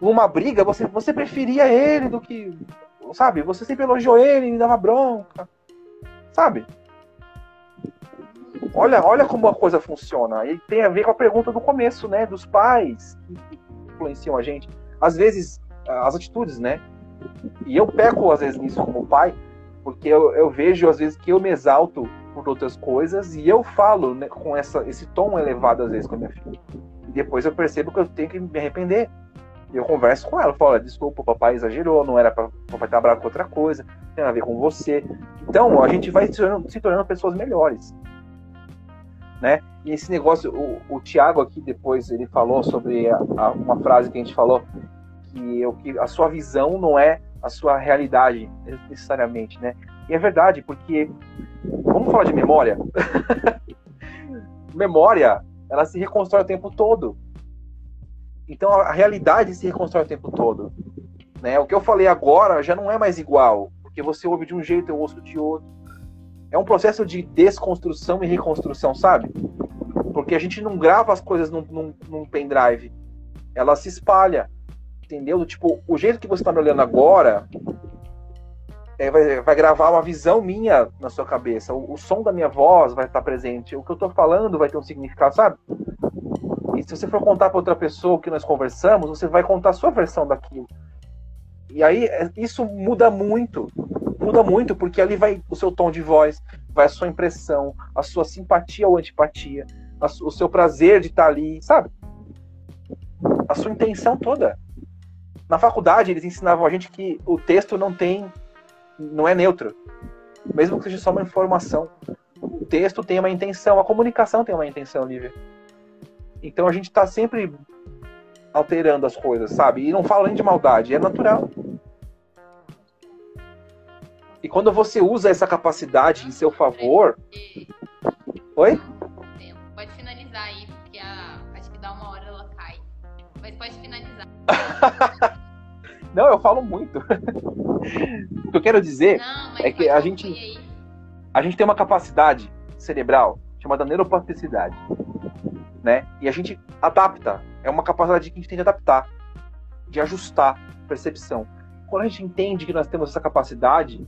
numa briga, você, você preferia ele do que. Sabe? Você sempre elogiou ele e dava bronca. Sabe? Olha, olha como a coisa funciona. E tem a ver com a pergunta do começo, né? Dos pais que influenciam a gente. Às vezes, as atitudes, né? E eu peco, às vezes, nisso como pai, porque eu, eu vejo, às vezes, que eu me exalto por outras coisas e eu falo né, com essa, esse tom elevado, às vezes, com a minha filha. E depois eu percebo que eu tenho que me arrepender. E eu converso com ela, falo, "Olha, desculpa, o papai exagerou, não era para papai estar bravo com outra coisa, tem a ver com você. Então, a gente vai se tornando, se tornando pessoas melhores. Né? E esse negócio, o, o Tiago aqui depois ele falou sobre a, a, uma frase que a gente falou, que, que a sua visão não é a sua realidade, necessariamente, né? E é verdade, porque vamos falar de memória? memória, ela se reconstrói o tempo todo. Então a realidade se reconstrói o tempo todo. Né? O que eu falei agora já não é mais igual, porque você ouve de um jeito, eu ouço de outro. É um processo de desconstrução e reconstrução, sabe? Porque a gente não grava as coisas num, num, num pendrive. Ela se espalha. Entendeu? Tipo, o jeito que você está me olhando agora é, vai, vai, gravar uma visão minha na sua cabeça. O, o, som da minha voz vai estar presente. O que eu estou falando vai ter um significado, sabe? E se você for contar para outra pessoa que nós conversamos, você vai contar a sua versão daquilo. E aí isso muda muito. Muda muito, porque ali vai o seu tom de voz, vai a sua impressão, a sua simpatia ou antipatia, a, o seu prazer de estar ali, sabe? A sua intenção toda. Na faculdade, eles ensinavam a gente que o texto não tem. não é neutro. Mesmo que seja só uma informação. O texto tem uma intenção, a comunicação tem uma intenção, Lívia. Então a gente está sempre alterando as coisas, sabe? E não falo nem de maldade, é natural. E quando você usa essa capacidade em seu favor. Oi? Pode finalizar aí, porque a... acho que dá uma hora ela cai. Mas pode finalizar. não, eu falo muito. o que eu quero dizer não, é que a gente, a gente tem uma capacidade cerebral chamada neuroplasticidade. Né? E a gente adapta. É uma capacidade que a gente tem de adaptar, de ajustar percepção. Quando a gente entende que nós temos essa capacidade,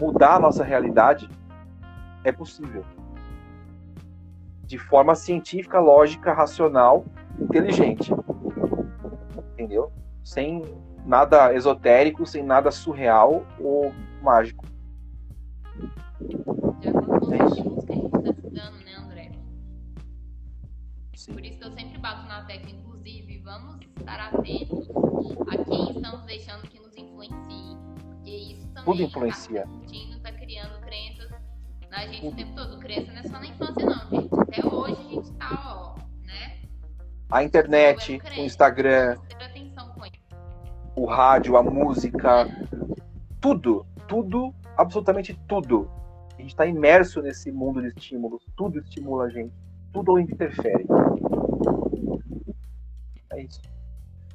mudar a nossa realidade é possível. De forma científica, lógica, racional, inteligente. Entendeu? Sem nada esotérico, sem nada surreal ou mágico. É isso. estímulos que a gente está se dando, né, André? Sim. Por isso que eu sempre bato na tecla, inclusive, vamos estar atentos a quem estamos deixando que nos influencie. Porque isso também Tudo influencia. Tá discutindo, tá criando crenças na gente o tempo todo. Crença não é só na infância, não, gente. Até hoje a gente tá, ó, né? A internet, o. Instagram, o rádio, a música, tudo, tudo, absolutamente tudo. A gente está imerso nesse mundo de estímulos, tudo estimula a gente, tudo interfere. É isso.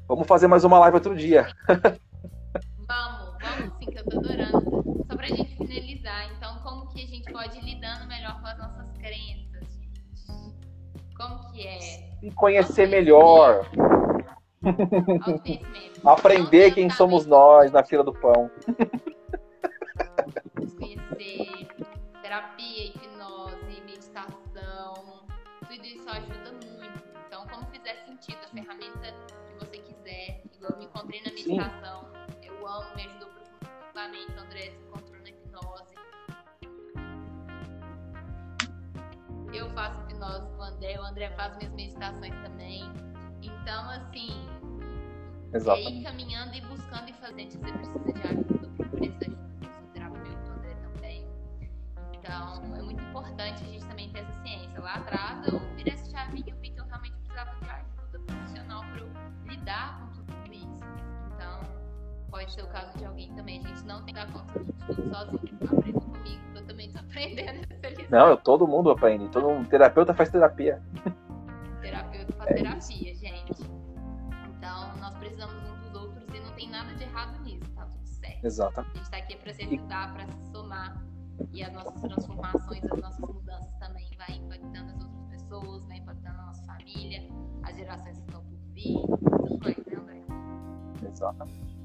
Vamos fazer mais uma live outro dia. Vamos, vamos sim, que eu tô adorando. Só pra gente finalizar, então, como que a gente pode ir lidando melhor com as nossas crenças, gente? Como que é? E conhecer melhor, aprender quem somos nós na fila do pão. Conhecer terapia, hipnose, meditação, tudo isso ajuda muito. Então, como fizer sentido, a ferramenta eu me encontrei na Sim. meditação, eu amo, me ajudou profundamente. O André se encontrou na hipnose. Eu faço hipnose com o André, o André faz minhas meditações também. Então, assim, e Exatamente. aí, caminhando e buscando e fazendo, você precisa de ajuda, essa ajuda do seu terapeuta, André também. Então, é muito importante a gente também ter essa ciência. Lá atrás, eu virei essa chavinha e eu vi que eu realmente precisava de ajuda profissional para eu lidar com pode ser o caso de alguém também. A gente não tem que dar conta de tudo sozinho. Aprenda comigo, eu também tô aprendendo. Não, todo mundo aprende. Todo mundo, terapeuta faz terapia. terapeuta faz É terapia, gente. Então, nós precisamos uns dos outros e não tem nada de errado nisso, tá tudo certo. Exato. A gente tá aqui pra se ajudar, pra se somar. E as nossas transformações, as nossas mudanças também vai impactando as outras pessoas, vai impactando a nossa família, as gerações que estão por vir, tudo mais, né, André? Exatamente.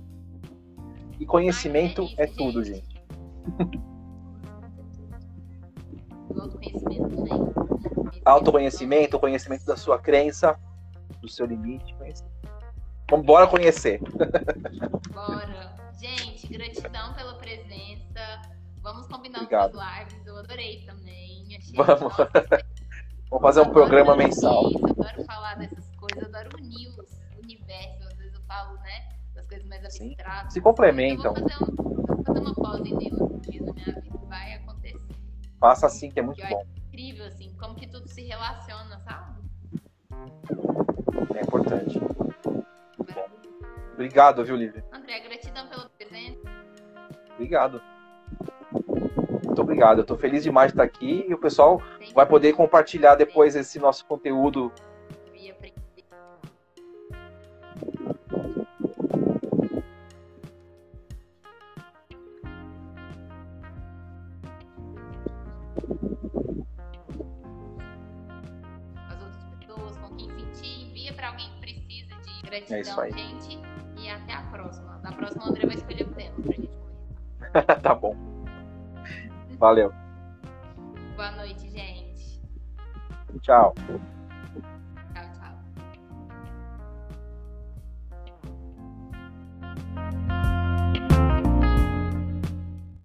E conhecimento é tudo, gente. O autoconhecimento também. Autoconhecimento, conhecimento da sua crença, do seu limite. Conhecer. Vamos bora conhecer. Bora. Gente, gratidão pela presença. Vamos combinar Obrigado. umas lives. Eu adorei também. Achei Vamos. nossa, Vamos fazer um programa mensal. Isso, adoro falar dessas coisas, adoro unir os universos. Às vezes eu falo, né? Coisas mais Sim. abstratas. Se complementam. Eu vou fazer, um, vou fazer uma pausa em Deus na minha vida. Vai acontecer. Faça assim que é muito bom. Incrível, assim, como que tudo se relaciona, sabe? É importante. Obrigado, viu, Lívia? André, gratidão pela presença. Obrigado. Muito obrigado. Eu tô feliz demais de estar aqui e o pessoal Sempre vai poder compartilhar depois esse nosso conteúdo. Gratidão, É isso aí. gente. E até a próxima. Na próxima, o André vai escolher o tema pra gente conversar. tá bom. Valeu. Boa noite, gente. Tchau.